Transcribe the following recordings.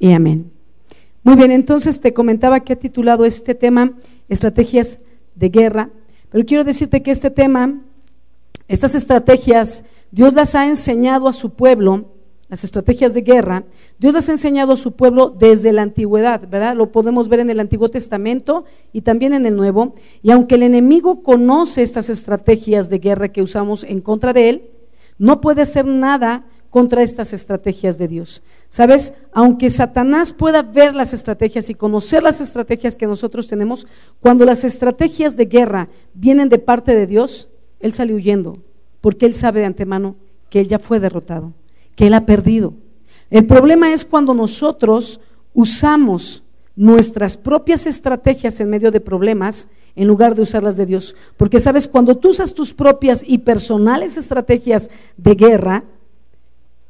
y amén. Muy bien, entonces te comentaba que ha titulado este tema Estrategias de Guerra, pero quiero decirte que este tema, estas estrategias, Dios las ha enseñado a su pueblo, las estrategias de guerra, Dios las ha enseñado a su pueblo desde la antigüedad, ¿verdad? Lo podemos ver en el Antiguo Testamento y también en el Nuevo. Y aunque el enemigo conoce estas estrategias de guerra que usamos en contra de él, no puede hacer nada contra estas estrategias de Dios. ¿Sabes? Aunque Satanás pueda ver las estrategias y conocer las estrategias que nosotros tenemos, cuando las estrategias de guerra vienen de parte de Dios, él sale huyendo, porque él sabe de antemano que él ya fue derrotado, que él ha perdido. El problema es cuando nosotros usamos nuestras propias estrategias en medio de problemas en lugar de usar las de Dios. Porque sabes, cuando tú usas tus propias y personales estrategias de guerra,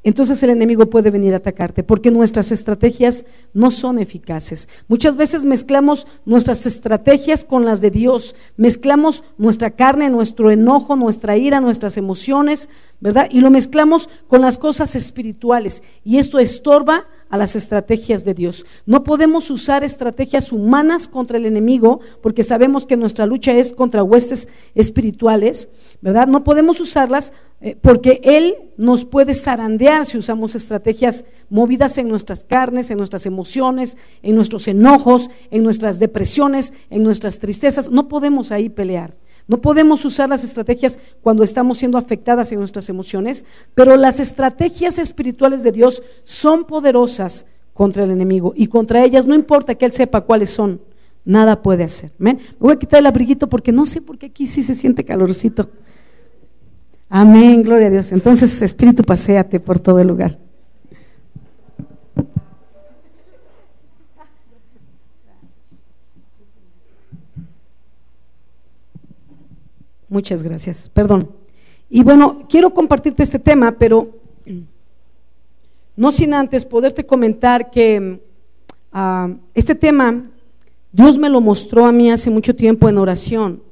entonces el enemigo puede venir a atacarte porque nuestras estrategias no son eficaces. Muchas veces mezclamos nuestras estrategias con las de Dios, mezclamos nuestra carne, nuestro enojo, nuestra ira, nuestras emociones, ¿verdad? Y lo mezclamos con las cosas espirituales y esto estorba a las estrategias de Dios. No podemos usar estrategias humanas contra el enemigo porque sabemos que nuestra lucha es contra huestes espirituales, ¿verdad? No podemos usarlas eh, porque Él nos puede zarandear si usamos estrategias movidas en nuestras carnes, en nuestras emociones, en nuestros enojos, en nuestras depresiones, en nuestras tristezas. No podemos ahí pelear. No podemos usar las estrategias cuando estamos siendo afectadas en nuestras emociones, pero las estrategias espirituales de Dios son poderosas contra el enemigo y contra ellas no importa que Él sepa cuáles son, nada puede hacer. Me voy a quitar el abriguito porque no sé por qué aquí sí se siente calorcito. Amén, gloria a Dios. Entonces, Espíritu, paséate por todo el lugar. Muchas gracias, perdón. Y bueno, quiero compartirte este tema, pero no sin antes poderte comentar que ah, este tema Dios me lo mostró a mí hace mucho tiempo en oración,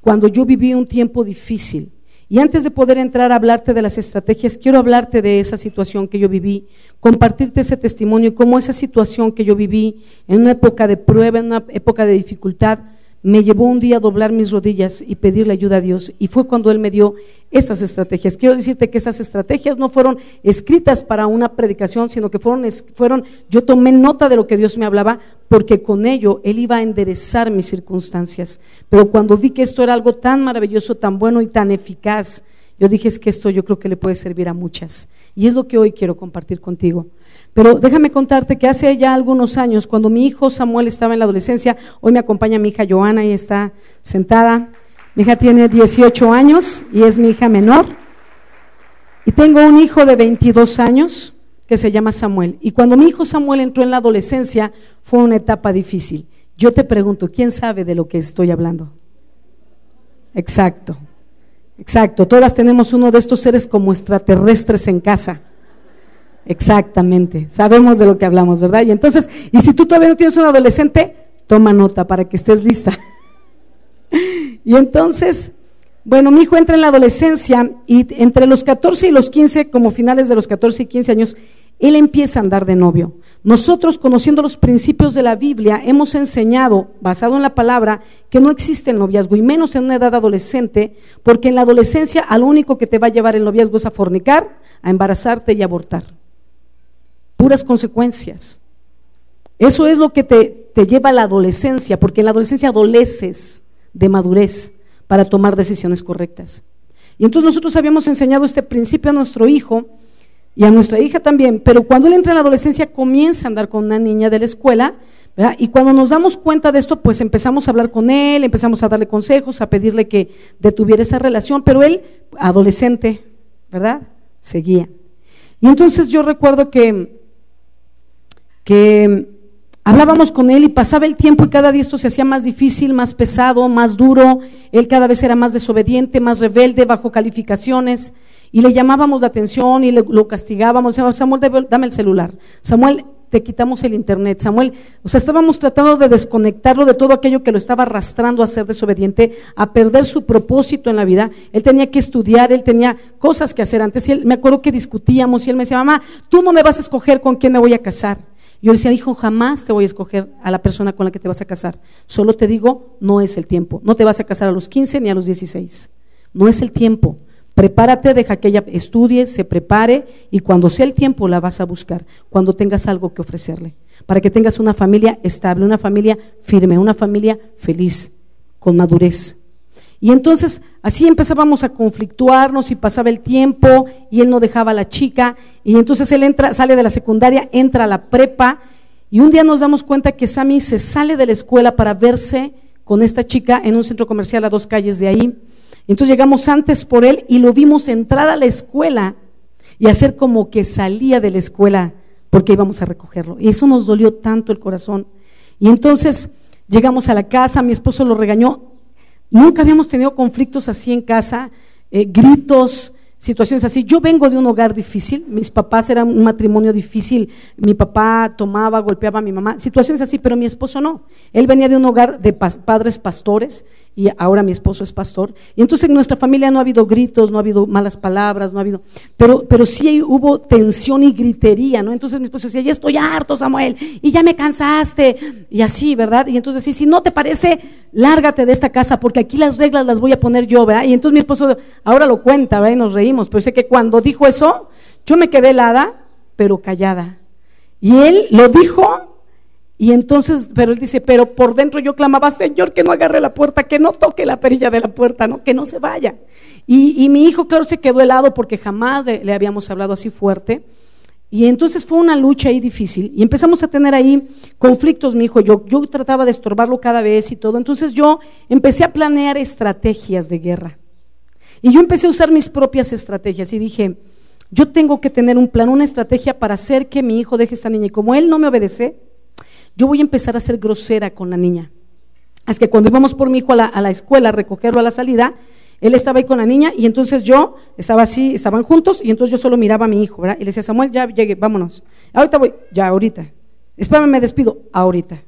cuando yo viví un tiempo difícil. Y antes de poder entrar a hablarte de las estrategias, quiero hablarte de esa situación que yo viví, compartirte ese testimonio y cómo esa situación que yo viví en una época de prueba, en una época de dificultad, me llevó un día a doblar mis rodillas y pedirle ayuda a Dios. Y fue cuando Él me dio esas estrategias. Quiero decirte que esas estrategias no fueron escritas para una predicación, sino que fueron, fueron, yo tomé nota de lo que Dios me hablaba, porque con ello Él iba a enderezar mis circunstancias. Pero cuando vi que esto era algo tan maravilloso, tan bueno y tan eficaz, yo dije, es que esto yo creo que le puede servir a muchas. Y es lo que hoy quiero compartir contigo. Pero déjame contarte que hace ya algunos años, cuando mi hijo Samuel estaba en la adolescencia, hoy me acompaña mi hija Joana y está sentada. Mi hija tiene 18 años y es mi hija menor. Y tengo un hijo de 22 años que se llama Samuel. Y cuando mi hijo Samuel entró en la adolescencia, fue una etapa difícil. Yo te pregunto, ¿quién sabe de lo que estoy hablando? Exacto, exacto. Todas tenemos uno de estos seres como extraterrestres en casa. Exactamente, sabemos de lo que hablamos, ¿verdad? Y entonces, y si tú todavía no tienes un adolescente, toma nota para que estés lista. y entonces, bueno, mi hijo entra en la adolescencia y entre los 14 y los 15, como finales de los 14 y 15 años, él empieza a andar de novio. Nosotros, conociendo los principios de la Biblia, hemos enseñado, basado en la palabra, que no existe el noviazgo, y menos en una edad adolescente, porque en la adolescencia a lo único que te va a llevar el noviazgo es a fornicar, a embarazarte y abortar puras consecuencias. Eso es lo que te, lleva a la adolescencia, porque en la adolescencia adoleces de madurez para tomar decisiones correctas. Y entonces nosotros habíamos enseñado este principio a nuestro hijo y a nuestra hija también, pero cuando él entra en la adolescencia comienza a andar con una niña de la escuela, y cuando nos damos cuenta de esto, pues empezamos a hablar con él, empezamos a darle consejos, a pedirle que detuviera esa relación, pero él, adolescente, ¿verdad? Seguía. Y entonces yo recuerdo que que hablábamos con él y pasaba el tiempo y cada día esto se hacía más difícil, más pesado, más duro. Él cada vez era más desobediente, más rebelde, bajo calificaciones. Y le llamábamos la atención y lo castigábamos. Samuel, dame el celular. Samuel, te quitamos el internet. Samuel, o sea, estábamos tratando de desconectarlo de todo aquello que lo estaba arrastrando a ser desobediente, a perder su propósito en la vida. Él tenía que estudiar, él tenía cosas que hacer antes. Y él, me acuerdo que discutíamos y él me decía, mamá, tú no me vas a escoger con quién me voy a casar. Yo le decía, hijo, jamás te voy a escoger a la persona con la que te vas a casar. Solo te digo, no es el tiempo. No te vas a casar a los 15 ni a los 16. No es el tiempo. Prepárate, deja que ella estudie, se prepare y cuando sea el tiempo la vas a buscar, cuando tengas algo que ofrecerle, para que tengas una familia estable, una familia firme, una familia feliz, con madurez. Y entonces así empezábamos a conflictuarnos y pasaba el tiempo y él no dejaba a la chica y entonces él entra, sale de la secundaria, entra a la prepa y un día nos damos cuenta que Sammy se sale de la escuela para verse con esta chica en un centro comercial a dos calles de ahí. Entonces llegamos antes por él y lo vimos entrar a la escuela y hacer como que salía de la escuela porque íbamos a recogerlo. Y eso nos dolió tanto el corazón. Y entonces llegamos a la casa, mi esposo lo regañó, Nunca habíamos tenido conflictos así en casa, eh, gritos, situaciones así. Yo vengo de un hogar difícil, mis papás eran un matrimonio difícil, mi papá tomaba, golpeaba a mi mamá, situaciones así, pero mi esposo no. Él venía de un hogar de padres pastores y ahora mi esposo es pastor. Y entonces en nuestra familia no ha habido gritos, no ha habido malas palabras, no ha habido, pero, pero sí hubo tensión y gritería, ¿no? Entonces mi esposo decía, ya estoy harto, Samuel, y ya me cansaste, y así, ¿verdad? Y entonces sí, si no te parece, lárgate de esta casa, porque aquí las reglas las voy a poner yo, ¿verdad? Y entonces mi esposo ahora lo cuenta, ¿verdad? Y nos reímos, pero sé que cuando dijo eso, yo me quedé helada, pero callada. Y él lo dijo y entonces, pero él dice, pero por dentro yo clamaba, Señor, que no agarre la puerta, que no toque la perilla de la puerta, ¿no? que no se vaya. Y, mi hijo, claro, se quedó helado porque jamás le, habíamos hablado así fuerte. Y entonces fue una lucha ahí difícil. Y empezamos a tener ahí conflictos, mi hijo. Yo, yo trataba de estorbarlo cada vez y todo. Entonces yo empecé a planear estrategias de guerra. Y yo empecé a usar mis propias estrategias y dije, yo tengo que tener un plan, una estrategia para hacer que mi hijo deje esta niña. Y como él no me obedece, yo voy a empezar a ser grosera con la niña. Es que cuando íbamos por mi hijo a la, escuela a recogerlo a la salida, él estaba ahí con la niña y entonces yo estaba así, estaban juntos y entonces yo solo miraba a mi hijo, ¿verdad? Y le decía, Samuel, ya llegué, vámonos. Ahorita voy, ya, ahorita. Espérame, me despido, ahorita.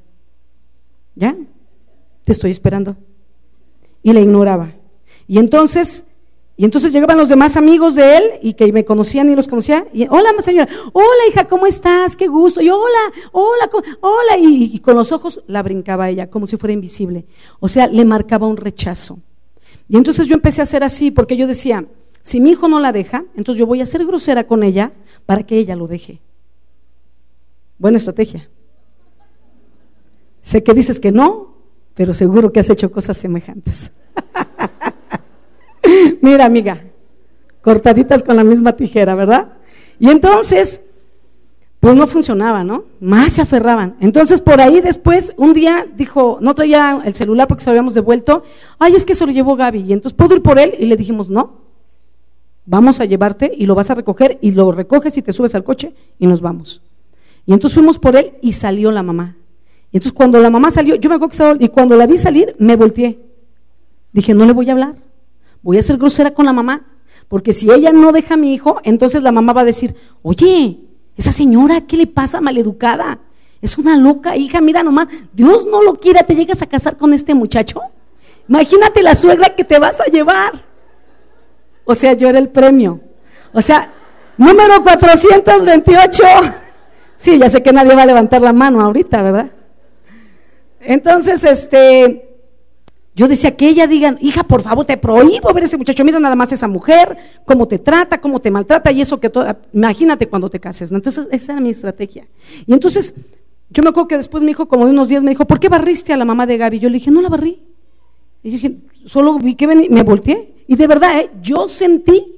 ¿Ya? Te estoy esperando. Y le ignoraba. Y entonces y entonces llegaban los demás amigos de él y que me conocían y los conocía. Y, hola, señora, hola, hija, ¿cómo estás? Qué gusto. Y hola, hola, hola. Y, y, con los ojos la brincaba ella, como si fuera invisible. O sea, le marcaba un rechazo. Y entonces yo empecé a hacer así, porque yo decía, si mi hijo no la deja, entonces yo voy a ser grosera con ella para que ella lo deje. Buena estrategia. Sé que dices que no, pero seguro que has hecho cosas semejantes. Mira, amiga, cortaditas con la misma tijera, ¿verdad? Y entonces, pues no funcionaba, ¿no? Más se aferraban. Entonces, por ahí después, un día dijo, no traía el celular porque se lo habíamos devuelto, ay, es que se lo llevó Gaby. Y entonces, ¿puedo ir por él? Y le dijimos, no, vamos a llevarte y lo vas a recoger y lo recoges y te subes al coche y nos vamos. Y entonces fuimos por él y salió la mamá. Y entonces cuando la mamá salió, yo me acuerdo que y cuando la vi salir, me volteé. Dije, no le voy a hablar voy a ser grosera con la mamá, porque si ella no deja a mi hijo, entonces la mamá va a decir, oye, esa señora, ¿qué le pasa maleducada? Es una loca hija, mira nomás, Dios no lo quiera, te llegas a casar con este muchacho. Imagínate la suegra que te vas a llevar. O sea, yo era el premio. O sea, número 428. Sí, ya sé que nadie va a levantar la mano ahorita, ¿verdad? Entonces, este, yo decía que ella diga, hija, por favor, te prohíbo ver a ese muchacho, mira nada más esa mujer, cómo te trata, cómo te maltrata y eso que todo, imagínate cuando te cases. Entonces, esa era mi estrategia. Y entonces, yo me acuerdo que después mi hijo, como de unos días, me dijo, ¿por qué barriste a la mamá de Gaby? Yo le dije, no la barrí. Y yo dije, solo vi que me volteé. Y de verdad, ¿eh? yo sentí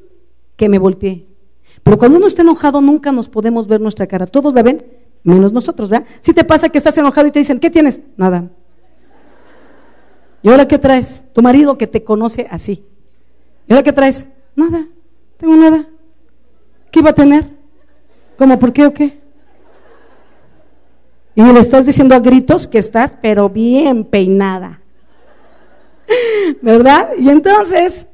que me volteé. Pero cuando uno está enojado, nunca nos podemos ver nuestra cara. Todos la ven, menos nosotros, ¿verdad? Si te pasa que estás enojado y te dicen, ¿qué tienes? Nada. ¿Y ahora qué traes? Tu marido que te conoce así. ¿Y ahora qué traes? Nada, tengo nada. ¿Qué iba a tener? ¿Cómo por qué o qué? Y le estás diciendo a gritos que estás, pero bien peinada. ¿Verdad? Y entonces,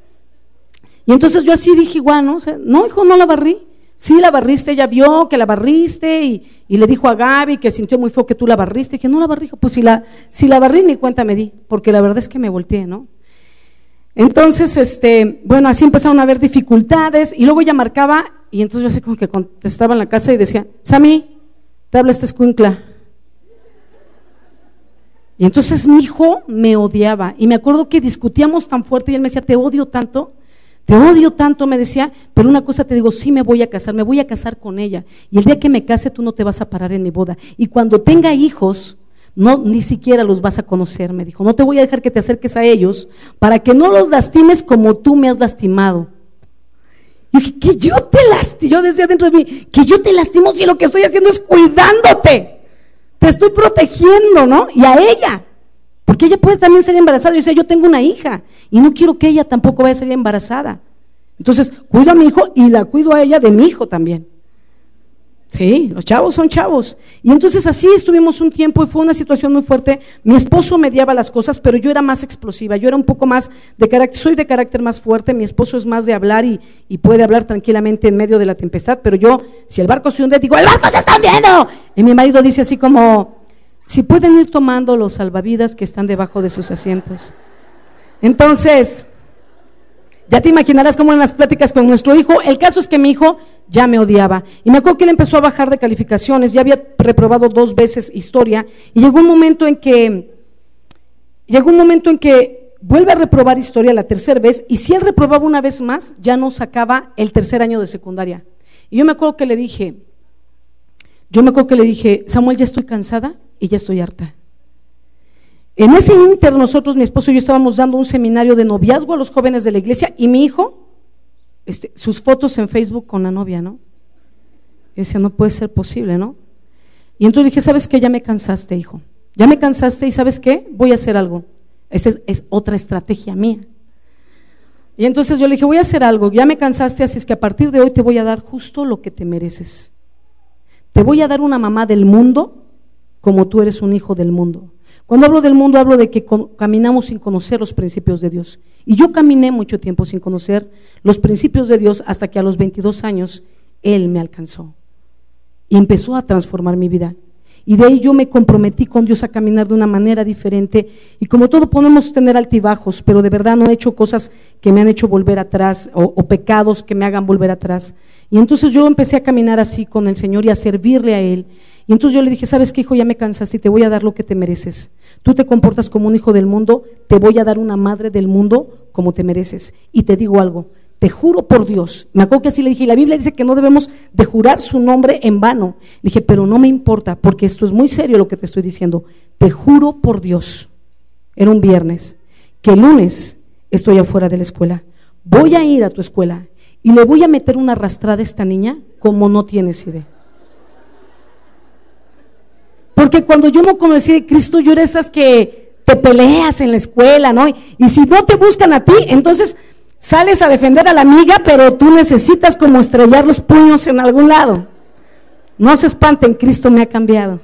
y entonces yo así dije igual, ¿no? no, hijo, no la barrí. Sí, la barriste, ella vio que la barriste y, le dijo a Gaby que sintió muy feo que tú la barriste. Y que no la barrí, pues si la, si la barrí ni cuenta me di, porque la verdad es que me volteé, ¿no? Entonces, este, bueno, así empezaron a haber dificultades y luego ella marcaba y entonces yo así como que contestaba en la casa y decía, Sami, te habla esta escuincla. Y entonces mi hijo me odiaba. Y me acuerdo que discutíamos tan fuerte y él me decía, te odio tanto, te odio tanto, me decía, pero una cosa te digo, sí me voy a casar, me voy a casar con ella. Y el día que me case tú no te vas a parar en mi boda. Y cuando tenga hijos, no, ni siquiera los vas a conocer, me dijo. No te voy a dejar que te acerques a ellos para que no los lastimes como tú me has lastimado. Y dije, que yo te lastimo, yo decía dentro de mí, que yo te lastimo si lo que estoy haciendo es cuidándote te estoy protegiendo, ¿no? Y a ella, porque ella puede también ser embarazada. Yo decía, yo tengo una hija y no quiero que ella tampoco vaya a ser embarazada. Entonces, cuido a mi hijo y la cuido a ella de mi hijo también. Sí, los chavos son chavos. Y entonces así estuvimos un tiempo y fue una situación muy fuerte. Mi esposo mediaba las cosas, pero yo era más explosiva, yo era un poco más de carácter, soy de carácter más fuerte, mi esposo es más de hablar y, y puede hablar tranquilamente en medio de la tempestad, pero yo, si el barco se hunde, digo, el barco se está hundiendo. Y mi marido dice así como, si pueden ir tomando los salvavidas que están debajo de sus asientos. Entonces, ya te imaginarás cómo en las pláticas con nuestro hijo, el caso es que mi hijo ya me odiaba. Y me acuerdo que él empezó a bajar de calificaciones, ya había reprobado dos veces historia, y llegó un momento en que, llegó un momento en que vuelve a reprobar historia la tercera vez, y si él reprobaba una vez más, ya no sacaba el tercer año de secundaria. Y yo me acuerdo que le dije, yo me acuerdo que le dije, Samuel, ya estoy cansada y ya estoy harta. En ese inter nosotros, mi esposo y yo estábamos dando un seminario de noviazgo a los jóvenes de la iglesia y mi hijo, este, sus fotos en Facebook con la novia, ¿no? Y decía, no puede ser posible, ¿no? Y entonces dije, ¿sabes qué? Ya me cansaste, hijo. Ya me cansaste y ¿sabes qué? Voy a hacer algo. Esa es, es otra estrategia mía. Y entonces yo le dije, voy a hacer algo, ya me cansaste, así es que a partir de hoy te voy a dar justo lo que te mereces. Te voy a dar una mamá del mundo como tú eres un hijo del mundo. Cuando hablo del mundo, hablo de que caminamos sin conocer los principios de Dios. Y yo caminé mucho tiempo sin conocer los principios de Dios hasta que a los 22 años Él me alcanzó. Y empezó a transformar mi vida. Y de ahí yo me comprometí con Dios a caminar de una manera diferente. Y como todo podemos tener altibajos, pero de verdad no he hecho cosas que me han hecho volver atrás o, o pecados que me hagan volver atrás. Y entonces yo empecé a caminar así con el Señor y a servirle a Él. Y entonces yo le dije, ¿sabes qué, hijo? Ya me cansaste y te voy a dar lo que te mereces. Tú te comportas como un hijo del mundo, te voy a dar una madre del mundo como te mereces. Y te digo algo, te juro por Dios. Me acuerdo que así le dije, y la Biblia dice que no debemos de jurar su nombre en vano. Le dije, pero no me importa, porque esto es muy serio lo que te estoy diciendo. Te juro por Dios, era un viernes, que el lunes estoy afuera de la escuela. Voy a ir a tu escuela y le voy a meter una arrastrada a esta niña como no tienes idea. Porque cuando yo no conocí a Cristo, yo era esas que te peleas en la escuela, ¿no? Y si no te buscan a ti, entonces sales a defender a la amiga, pero tú necesitas como estrellar los puños en algún lado. No se espanten, Cristo me ha cambiado.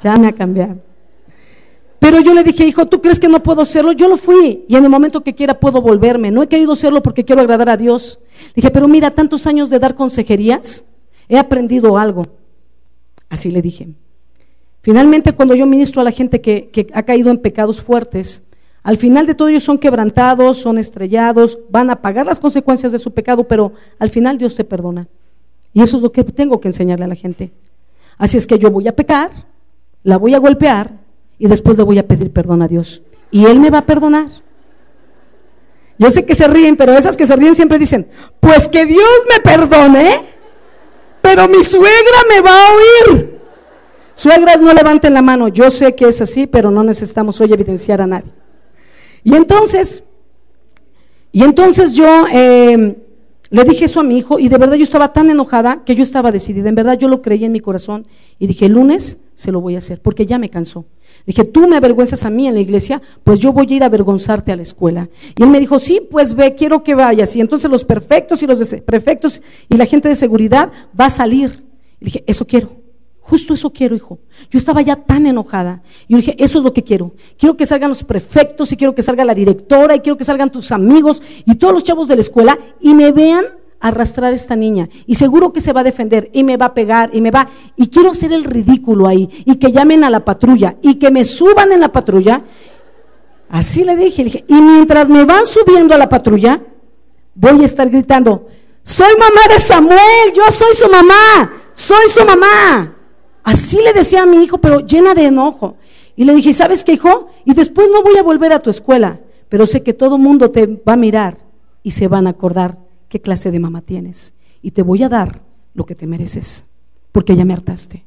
Ya me ha cambiado. Pero yo le dije, hijo, ¿tú crees que no puedo serlo? Yo lo fui y en el momento que quiera puedo volverme. No he querido serlo porque quiero agradar a Dios. dije, pero mira, tantos años de dar consejerías, he aprendido algo. Así le dije. Finalmente, cuando yo ministro a la gente que, ha caído en pecados fuertes, al final de todo ellos son quebrantados, son estrellados, van a pagar las consecuencias de su pecado, pero al final Dios te perdona. Y eso es lo que tengo que enseñarle a la gente. Así es que yo voy a pecar, la voy a golpear y después le voy a pedir perdón a Dios. Y Él me va a perdonar. Yo sé que se ríen, pero esas que se ríen siempre dicen, pues que Dios me perdone, pero mi suegra me va a oír. Suegras, no levanten la mano. Yo sé que es así, pero no necesitamos hoy evidenciar a nadie. Y entonces, y entonces yo eh, le dije eso a mi hijo y de verdad yo estaba tan enojada que yo estaba decidida. En verdad yo lo creí en mi corazón y dije, el lunes se lo voy a hacer porque ya me cansó. Dije, tú me avergüenzas a mí en la iglesia, pues yo voy a ir a avergonzarte a la escuela. Y él me dijo, sí, pues ve, quiero que vayas. Y entonces los perfectos y los prefectos y la gente de seguridad va a salir. Y dije, eso quiero. Justo eso quiero, hijo. Yo estaba ya tan enojada. Yo dije, eso es lo que quiero. Quiero que salgan los prefectos y quiero que salga la directora y quiero que salgan tus amigos y todos los chavos de la escuela y me vean arrastrar a esta niña. Y seguro que se va a defender y me va a pegar y me va. Y quiero hacer el ridículo ahí y que llamen a la patrulla y que me suban en la patrulla. Así le dije, le dije, y mientras me van subiendo a la patrulla, voy a estar gritando, soy mamá de Samuel, yo soy su mamá, soy su mamá. Así le decía a mi hijo, pero llena de enojo. Y le dije, ¿sabes qué, hijo? Y después no voy a volver a tu escuela, pero sé que todo mundo te va a mirar y se van a acordar qué clase de mamá tienes. Y te voy a dar lo que te mereces, porque ya me hartaste,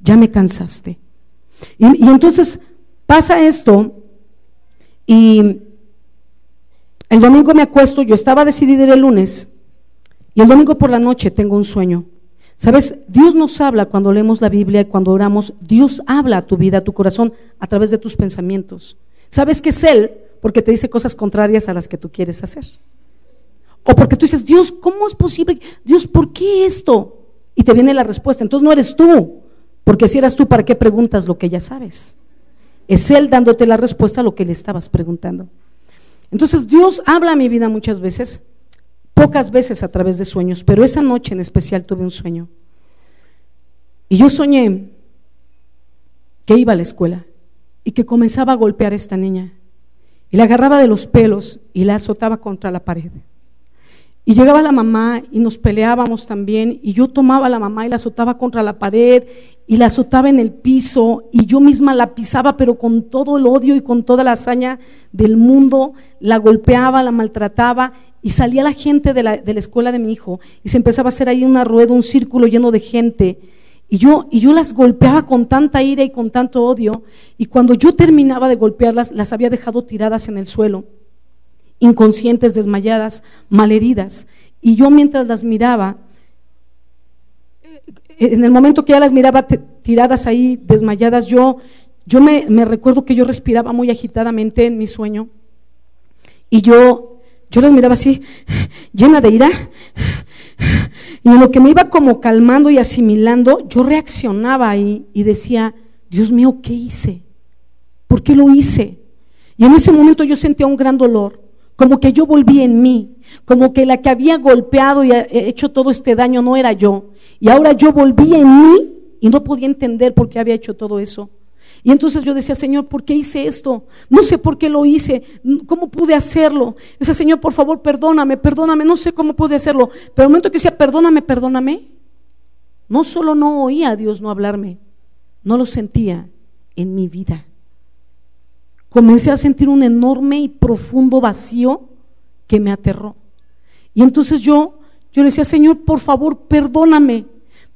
ya me cansaste. Y, entonces pasa esto y el domingo me acuesto, yo estaba decidida el lunes, y el domingo por la noche tengo un sueño. Sabes, Dios nos habla cuando leemos la Biblia y cuando oramos, Dios habla a tu vida, a tu corazón, a través de tus pensamientos. Sabes que es Él porque te dice cosas contrarias a las que tú quieres hacer. O porque tú dices, Dios, ¿cómo es posible? Dios, ¿por qué esto? Y te viene la respuesta. Entonces no eres tú, porque si eras tú, ¿para qué preguntas lo que ya sabes? Es Él dándote la respuesta a lo que le estabas preguntando. Entonces Dios habla a mi vida muchas veces pocas veces a través de sueños, pero esa noche en especial tuve un sueño. Y yo soñé que iba a la escuela y que comenzaba a golpear a esta niña. Y la agarraba de los pelos y la azotaba contra la pared. Y llegaba la mamá y nos peleábamos también y yo tomaba a la mamá y la azotaba contra la pared y la azotaba en el piso y yo misma la pisaba pero con todo el odio y con toda la hazaña del mundo, la golpeaba, la maltrataba y salía la gente de la, de la escuela de mi hijo y se empezaba a hacer ahí una rueda, un círculo lleno de gente. Y yo, y yo las golpeaba con tanta ira y con tanto odio y cuando yo terminaba de golpearlas las había dejado tiradas en el suelo inconscientes, desmayadas, malheridas. Y yo mientras las miraba, eh, en el momento que ya las miraba tiradas ahí, desmayadas, yo, yo me, recuerdo que yo respiraba muy agitadamente en mi sueño. Y yo, yo las miraba así, llena de ira. Y en lo que me iba como calmando y asimilando, yo reaccionaba y decía, Dios mío, ¿qué hice? ¿Por qué lo hice? Y en ese momento yo sentía un gran dolor como que yo volví en mí, como que la que había golpeado y hecho todo este daño no era yo. Y ahora yo volví en mí y no podía entender por qué había hecho todo eso. Y entonces yo decía, Señor, ¿por qué hice esto? No sé por qué lo hice, ¿cómo pude hacerlo? Decía, Señor, por favor, perdóname, perdóname, no sé cómo pude hacerlo. Pero el momento que decía, perdóname, perdóname, no solo no oía a Dios no hablarme, no lo sentía en mi vida comencé a sentir un enorme y profundo vacío que me aterró. Y entonces yo, yo le decía, Señor, por favor, perdóname,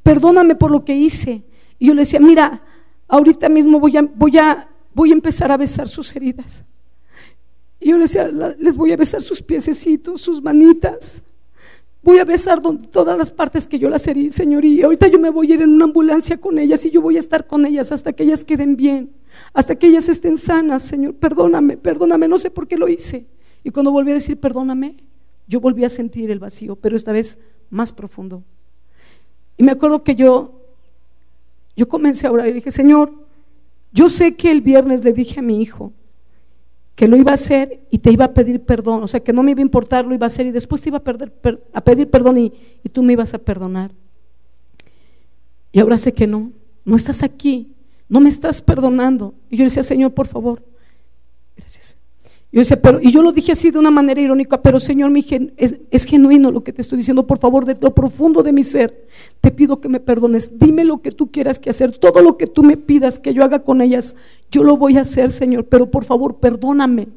perdóname por lo que hice. Y yo le decía, mira, ahorita mismo voy a, voy a, voy a empezar a besar sus heridas. Y yo le decía, les voy a besar sus piececitos, sus manitas. Voy a besar todas las partes que yo las herí, Señor. Y ahorita yo me voy a ir en una ambulancia con ellas y yo voy a estar con ellas hasta que ellas queden bien hasta que ellas estén sanas, Señor, perdóname, perdóname, no sé por qué lo hice. Y cuando volví a decir perdóname, yo volví a sentir el vacío, pero esta vez más profundo. Y me acuerdo que yo, yo comencé a orar y dije, Señor, yo sé que el viernes le dije a mi hijo que lo iba a hacer y te iba a pedir perdón, o sea, que no me iba a importar, lo iba a hacer y después te iba a, perder, a pedir perdón y, y tú me ibas a perdonar. Y ahora sé que no, no estás aquí, no me estás perdonando. Y yo decía, Señor, por favor, gracias. Yo decía, pero, y yo lo dije así de una manera irónica, pero Señor, mi es, es genuino lo que te estoy diciendo, por favor, de lo profundo de mi ser, te pido que me perdones, dime lo que tú quieras que hacer, todo lo que tú me pidas que yo haga con ellas, yo lo voy a hacer, Señor, pero por favor, perdóname,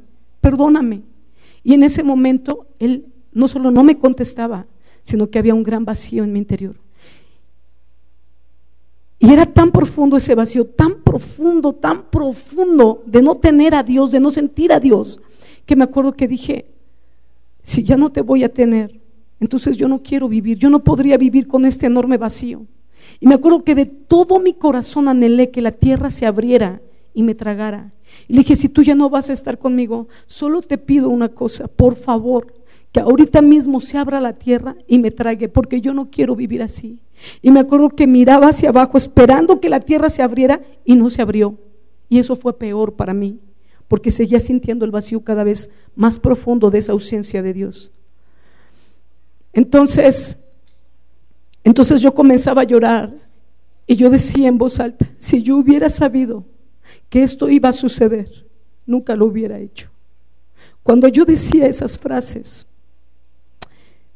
perdóname. Y en ese momento, Él no solo no me contestaba, sino que había un gran vacío en mi interior. Y era tan profundo ese vacío, tan profundo, tan profundo de no tener a Dios, de no sentir a Dios, que me acuerdo que dije, si ya no te voy a tener, entonces yo no quiero vivir, yo no podría vivir con este enorme vacío. Y me acuerdo que de todo mi corazón anhelé que la tierra se abriera y me tragara. Y le dije, si tú ya no vas a estar conmigo, solo te pido una cosa, por favor, que ahorita mismo se abra la tierra y me trague, porque yo no quiero vivir así. Y me acuerdo que miraba hacia abajo esperando que la tierra se abriera y no se abrió. Y eso fue peor para mí, porque seguía sintiendo el vacío cada vez más profundo de esa ausencia de Dios. Entonces, entonces yo comenzaba a llorar y yo decía en voz alta, si yo hubiera sabido que esto iba a suceder, nunca lo hubiera hecho. Cuando yo decía esas frases,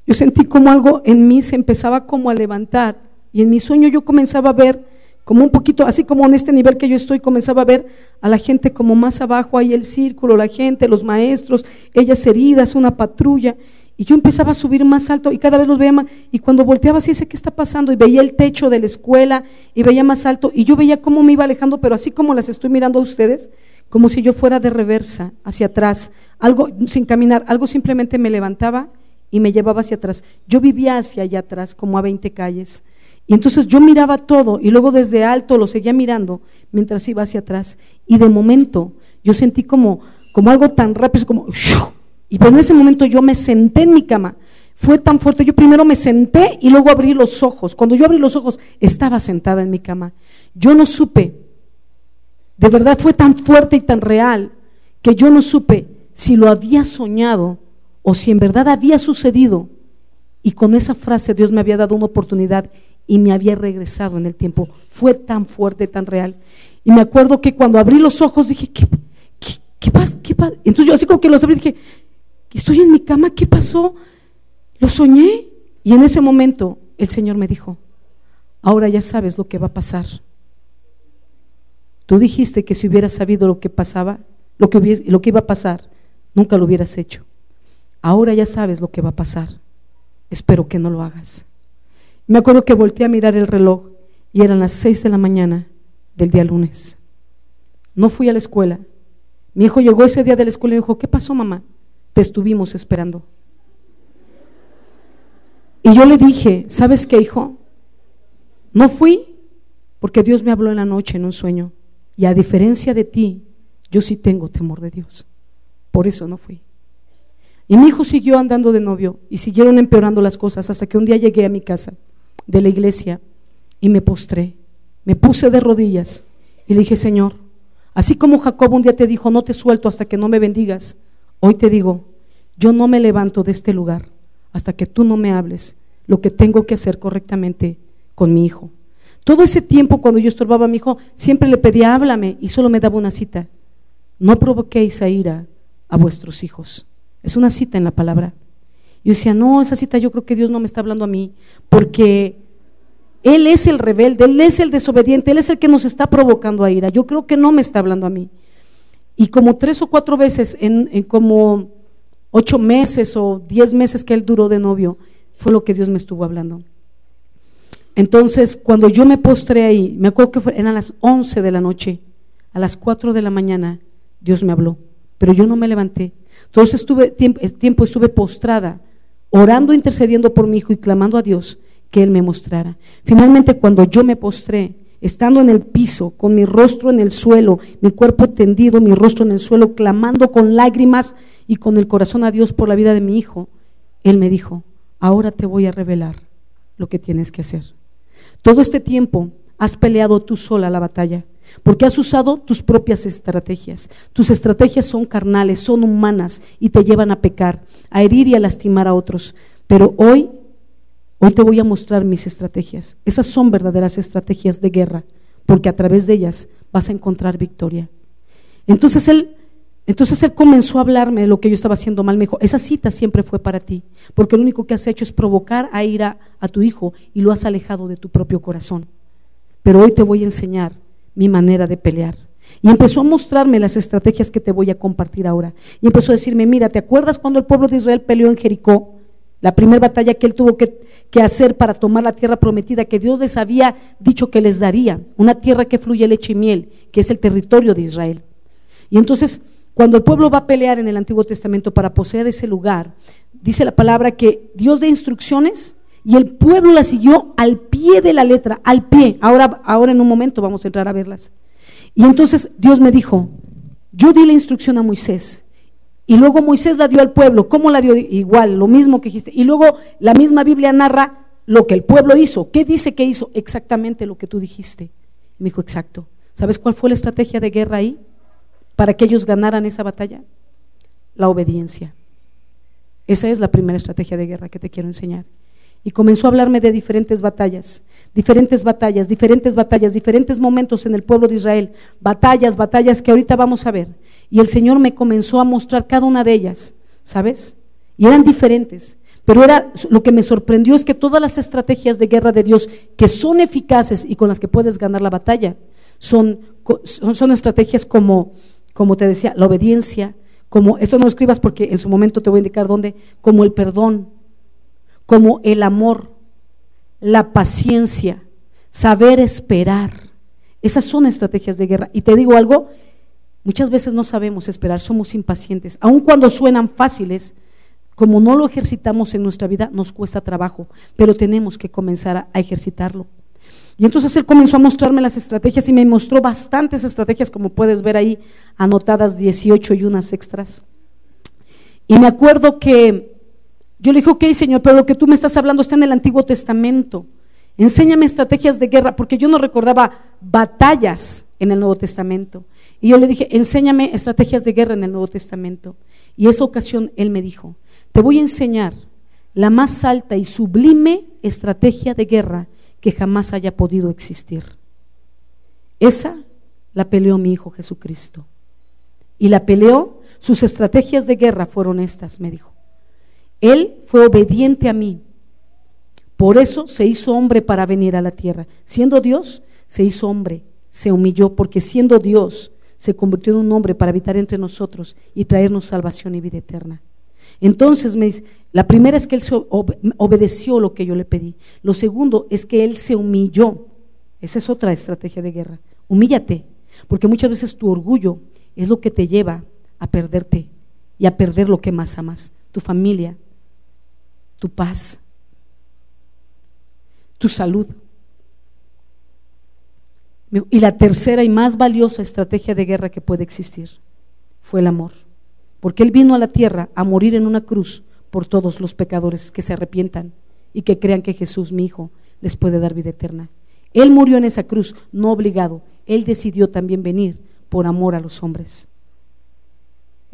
yo sentí como algo en mí se empezaba como a levantar y en mi sueño yo comenzaba a ver como un poquito, así como en este nivel que yo estoy, comenzaba a ver a la gente como más abajo, ahí el círculo, la gente, los maestros, ellas heridas, una patrulla. Y yo empezaba a subir más alto y cada vez los veía más. Y cuando volteaba así, decía, ¿qué está pasando? Y veía el techo de la escuela y veía más alto. Y yo veía cómo me iba alejando, pero así como las estoy mirando a ustedes, como si yo fuera de reversa, hacia atrás, algo sin caminar, algo simplemente me levantaba y me llevaba hacia atrás. Yo vivía hacia allá atrás, como a 20 calles. Y entonces yo miraba todo y luego desde alto lo seguía mirando mientras iba hacia atrás. Y de momento yo sentí como, como algo tan rápido, como... Y en ese momento yo me senté en mi cama. Fue tan fuerte. Yo primero me senté y luego abrí los ojos. Cuando yo abrí los ojos, estaba sentada en mi cama. Yo no supe. De verdad fue tan fuerte y tan real que yo no supe si lo había soñado o si en verdad había sucedido. Y con esa frase Dios me había dado una oportunidad y me había regresado en el tiempo. Fue tan fuerte, tan real. Y me acuerdo que cuando abrí los ojos dije, ¿qué, qué, pasa? ¿Qué pasa? Entonces yo así como que los abrí dije, estoy en mi cama, ¿qué pasó? Lo soñé. Y en ese momento el Señor me dijo, ahora ya sabes lo que va a pasar. Tú dijiste que si hubieras sabido lo que pasaba, lo que iba a pasar, nunca lo hubieras hecho. Ahora ya sabes lo que va a pasar. Espero que no lo hagas. Me acuerdo que volteé a mirar el reloj y eran las seis de la mañana del día lunes. No fui a la escuela. Mi hijo llegó ese día de la escuela y dijo, ¿qué pasó mamá? Te estuvimos esperando. Y yo le dije, ¿sabes qué hijo? No fui porque Dios me habló en la noche en un sueño. Y a diferencia de ti, yo sí tengo temor de Dios. Por eso no fui. Y mi hijo siguió andando de novio y siguieron empeorando las cosas hasta que un día llegué a mi casa de la iglesia y me postré, me puse de rodillas y le dije, Señor, así como Jacob un día te dijo, no te suelto hasta que no me bendigas, hoy te digo, yo no me levanto de este lugar hasta que tú no me hables lo que tengo que hacer correctamente con mi hijo. Todo ese tiempo cuando yo estorbaba a mi hijo, siempre le pedía, háblame, y solo me daba una cita. No provoquéis a ira a vuestros hijos. Es una cita en la palabra. Yo decía, no, esa cita yo creo que Dios no me está hablando a mí, porque Él es el rebelde, Él es el desobediente, Él es el que nos está provocando a ira. Yo creo que no me está hablando a mí. Y como tres o cuatro veces, en, como ocho meses o diez meses que Él duró de novio, fue lo que Dios me estuvo hablando. Entonces, cuando yo me postré ahí, me acuerdo que eran las once de la noche, a las cuatro de la mañana, Dios me habló, pero yo no me levanté. Entonces estuve tiempo estuve postrada orando, intercediendo por mi hijo y clamando a Dios que Él me mostrara. Finalmente, cuando yo me postré, estando en el piso, con mi rostro en el suelo, mi cuerpo tendido, mi rostro en el suelo, clamando con lágrimas y con el corazón a Dios por la vida de mi hijo, Él me dijo, ahora te voy a revelar lo que tienes que hacer. Todo este tiempo has peleado tú sola la batalla, porque has usado tus propias estrategias. Tus estrategias son carnales, son humanas y te llevan a pecar, a herir y a lastimar a otros. Pero hoy, hoy te voy a mostrar mis estrategias. Esas son verdaderas estrategias de guerra, porque a través de ellas vas a encontrar victoria. Entonces él, entonces él comenzó a hablarme de lo que yo estaba haciendo mal. Me dijo, esa cita siempre fue para ti, porque lo único que has hecho es provocar a ira a tu hijo y lo has alejado de tu propio corazón. Pero hoy te voy a enseñar mi manera de pelear. Y empezó a mostrarme las estrategias que te voy a compartir ahora. Y empezó a decirme, mira, ¿te acuerdas cuando el pueblo de Israel peleó en Jericó? La primera batalla que él tuvo que, que, hacer para tomar la tierra prometida, que Dios les había dicho que les daría, una tierra que fluye leche y miel, que es el territorio de Israel. Y entonces, cuando el pueblo va a pelear en el Antiguo Testamento para poseer ese lugar, dice la palabra que Dios da instrucciones y el pueblo la siguió al pie de la letra, al pie. Ahora, ahora en un momento vamos a entrar a verlas. Y entonces Dios me dijo, yo di la instrucción a Moisés. Y luego Moisés la dio al pueblo. ¿Cómo la dio? Igual, lo mismo que dijiste. Y luego la misma Biblia narra lo que el pueblo hizo. ¿Qué dice que hizo? Exactamente lo que tú dijiste. Me dijo, exacto. ¿Sabes cuál fue la estrategia de guerra ahí? Para que ellos ganaran esa batalla. La obediencia. Esa es la primera estrategia de guerra que te quiero enseñar y comenzó a hablarme de diferentes batallas, diferentes batallas, diferentes batallas, diferentes momentos en el pueblo de Israel, batallas, batallas que ahorita vamos a ver. Y el Señor me comenzó a mostrar cada una de ellas, ¿sabes? Y eran diferentes. Pero era lo que me sorprendió es que todas las estrategias de guerra de Dios que son eficaces y con las que puedes ganar la batalla son, son, estrategias como, como te decía, la obediencia, como, esto no lo escribas porque en su momento te voy a indicar dónde, como el perdón, como el amor, la paciencia, saber esperar. Esas son estrategias de guerra. Y te digo algo, muchas veces no sabemos esperar, somos impacientes. Aun cuando suenan fáciles, como no lo ejercitamos en nuestra vida, nos cuesta trabajo, pero tenemos que comenzar a, a ejercitarlo. Y entonces él comenzó a mostrarme las estrategias y me mostró bastantes estrategias, como puedes ver ahí, anotadas 18 y unas extras. Y me acuerdo que yo le dije, ok, Señor, pero lo que tú me estás hablando está en el Antiguo Testamento. Enséñame estrategias de guerra, porque yo no recordaba batallas en el Nuevo Testamento. Y yo le dije, enséñame estrategias de guerra en el Nuevo Testamento. Y esa ocasión él me dijo, te voy a enseñar la más alta y sublime estrategia de guerra que jamás haya podido existir. Esa la peleó mi Hijo Jesucristo. Y la peleó, sus estrategias de guerra fueron estas, me dijo. Él fue obediente a mí. Por eso se hizo hombre para venir a la tierra. Siendo Dios, se hizo hombre, se humilló, porque siendo Dios, se convirtió en un hombre para habitar entre nosotros y traernos salvación y vida eterna. Entonces me dice, la primera es que él obedeció lo que yo le pedí. Lo segundo es que él se humilló. Esa es otra estrategia de guerra. Humíllate, porque muchas veces tu orgullo es lo que te lleva a perderte y a perder lo que más amas, tu familia, tu paz, tu salud. Y la tercera y más valiosa estrategia de guerra que puede existir fue el amor porque Él vino a la tierra a morir en una cruz por todos los pecadores que se arrepientan y que crean que Jesús, mi Hijo, les puede dar vida eterna. Él murió en esa cruz, no obligado. Él decidió también venir por amor a los hombres.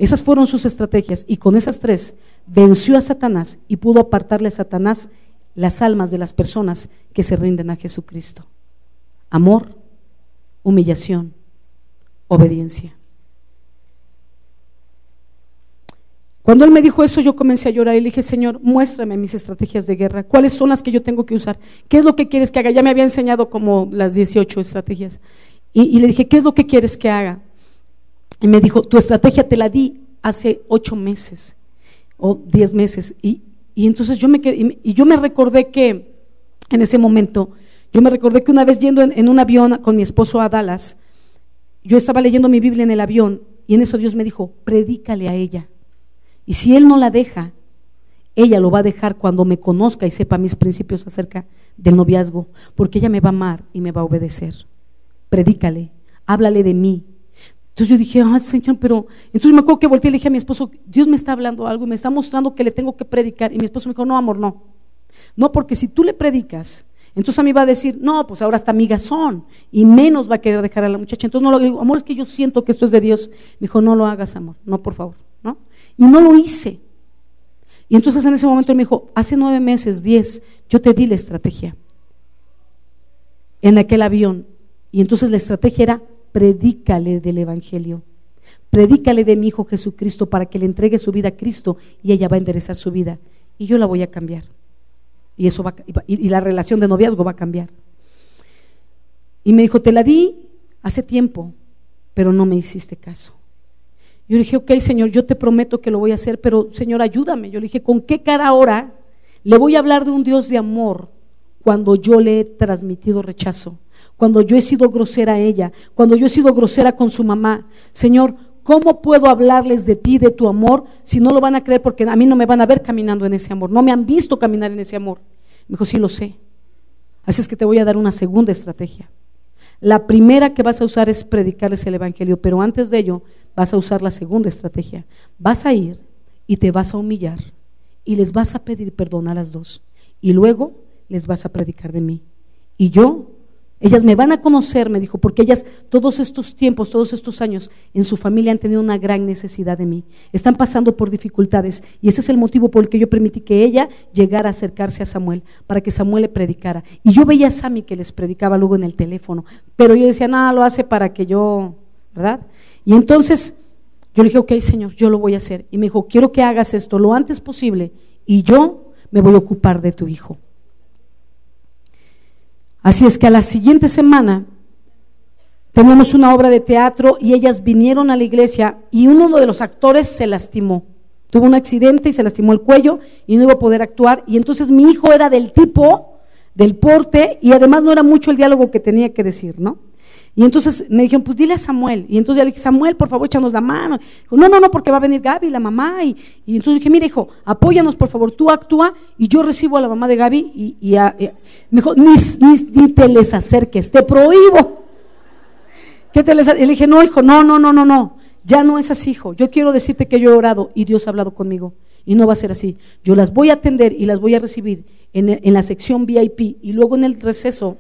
Esas fueron sus estrategias y con esas tres venció a Satanás y pudo apartarle a Satanás las almas de las personas que se rinden a Jesucristo. Amor, humillación, obediencia. Cuando él me dijo eso, yo comencé a llorar y le dije, Señor, muéstrame mis estrategias de guerra. ¿Cuáles son las que yo tengo que usar? ¿Qué es lo que quieres que haga? Ya me había enseñado como las 18 estrategias. Y, le dije, ¿qué es lo que quieres que haga? Y me dijo, tu estrategia te la di hace ocho meses o diez meses. Y, entonces yo me quedé, y yo me recordé que en ese momento, yo me recordé que una vez yendo en, en un avión con mi esposo a Dallas, yo estaba leyendo mi Biblia en el avión y en eso Dios me dijo, predícale a ella. Y si Él no la deja, ella lo va a dejar cuando me conozca y sepa mis principios acerca del noviazgo, porque ella me va a amar y me va a obedecer. Predícale, háblale de mí. Entonces yo dije, ah, Señor, pero. Entonces me acuerdo que volteé y le dije a mi esposo, Dios me está hablando algo y me está mostrando que le tengo que predicar. Y mi esposo me dijo, no, amor, no. No, porque si tú le predicas, entonces a mí va a decir, no, pues ahora está son y menos va a querer dejar a la muchacha. Entonces no lo digo, amor, es que yo siento que esto es de Dios. Me dijo, no lo hagas, amor, no, por favor. Y no lo hice. Y entonces en ese momento él me dijo, hace nueve meses, diez, yo te di la estrategia en aquel avión. Y entonces la estrategia era, predícale del Evangelio. Predícale de mi Hijo Jesucristo para que le entregue su vida a Cristo y ella va a enderezar su vida. Y yo la voy a cambiar. Y, eso va, y la relación de noviazgo va a cambiar. Y me dijo, te la di hace tiempo, pero no me hiciste caso. Yo le dije, ok, Señor, yo te prometo que lo voy a hacer, pero Señor, ayúdame. Yo le dije, ¿con qué cara ahora le voy a hablar de un Dios de amor cuando yo le he transmitido rechazo? Cuando yo he sido grosera a ella, cuando yo he sido grosera con su mamá. Señor, ¿cómo puedo hablarles de ti, de tu amor, si no lo van a creer? Porque a mí no me van a ver caminando en ese amor, no me han visto caminar en ese amor. Me dijo, sí lo sé. Así es que te voy a dar una segunda estrategia. La primera que vas a usar es predicarles el Evangelio, pero antes de ello vas a usar la segunda estrategia. Vas a ir y te vas a humillar y les vas a pedir perdón a las dos y luego les vas a predicar de mí. Y yo ellas me van a conocer, me dijo, porque ellas todos estos tiempos, todos estos años en su familia han tenido una gran necesidad de mí. Están pasando por dificultades y ese es el motivo por el que yo permití que ella llegara a acercarse a Samuel, para que Samuel le predicara. Y yo veía a Sammy que les predicaba luego en el teléfono, pero yo decía, nada, lo hace para que yo, ¿verdad? Y entonces yo le dije, ok, Señor, yo lo voy a hacer. Y me dijo, quiero que hagas esto lo antes posible y yo me voy a ocupar de tu hijo. Así es que a la siguiente semana teníamos una obra de teatro y ellas vinieron a la iglesia y uno de los actores se lastimó. Tuvo un accidente y se lastimó el cuello y no iba a poder actuar. Y entonces mi hijo era del tipo, del porte, y además no era mucho el diálogo que tenía que decir, ¿no? Y entonces me dijeron, pues dile a Samuel. Y entonces ya le dije, Samuel, por favor, échanos la mano. Dijo, no, no, no, porque va a venir Gaby, la mamá. Y, entonces dije, mira, hijo, apóyanos, por favor, tú actúa y yo recibo a la mamá de Gaby. Y, me dijo, ni, te les acerques, te prohíbo. ¿Qué te les Y le dije, no, hijo, no, no, no, no, no. Ya no es así, hijo. Yo quiero decirte que yo he orado y Dios ha hablado conmigo. Y no va a ser así. Yo las voy a atender y las voy a recibir en, en la sección VIP y luego en el receso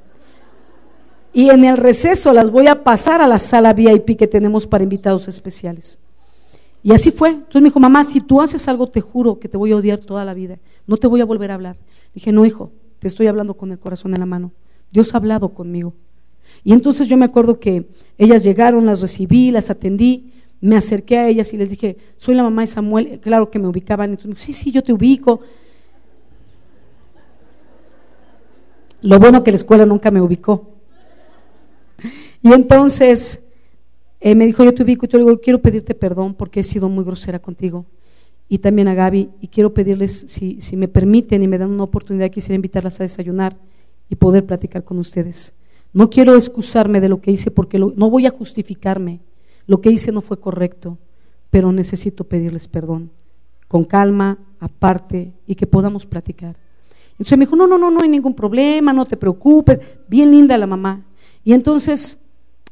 y en el receso las voy a pasar a la sala VIP que tenemos para invitados especiales. Y así fue. Entonces me dijo, mamá, si tú haces algo, te juro que te voy a odiar toda la vida. No te voy a volver a hablar. Dije, no, hijo, te estoy hablando con el corazón en la mano. Dios ha hablado conmigo. Y entonces yo me acuerdo que ellas llegaron, las recibí, las atendí, me acerqué a ellas y les dije, soy la mamá de Samuel. Claro que me ubicaban. Entonces, sí, sí, yo te ubico. Lo bueno que la escuela nunca me ubicó. Y entonces eh, me dijo, yo te ubico y te digo, quiero pedirte perdón porque he sido muy grosera contigo. Y también a Gaby, y quiero pedirles, si, si me permiten y me dan una oportunidad, quisiera invitarlas a desayunar y poder platicar con ustedes. No quiero excusarme de lo que hice porque no voy a justificarme. Lo que hice no fue correcto, pero necesito pedirles perdón, con calma, aparte, y que podamos platicar. Entonces me dijo, no, no, no, no hay ningún problema, no te preocupes, bien linda la mamá. Y entonces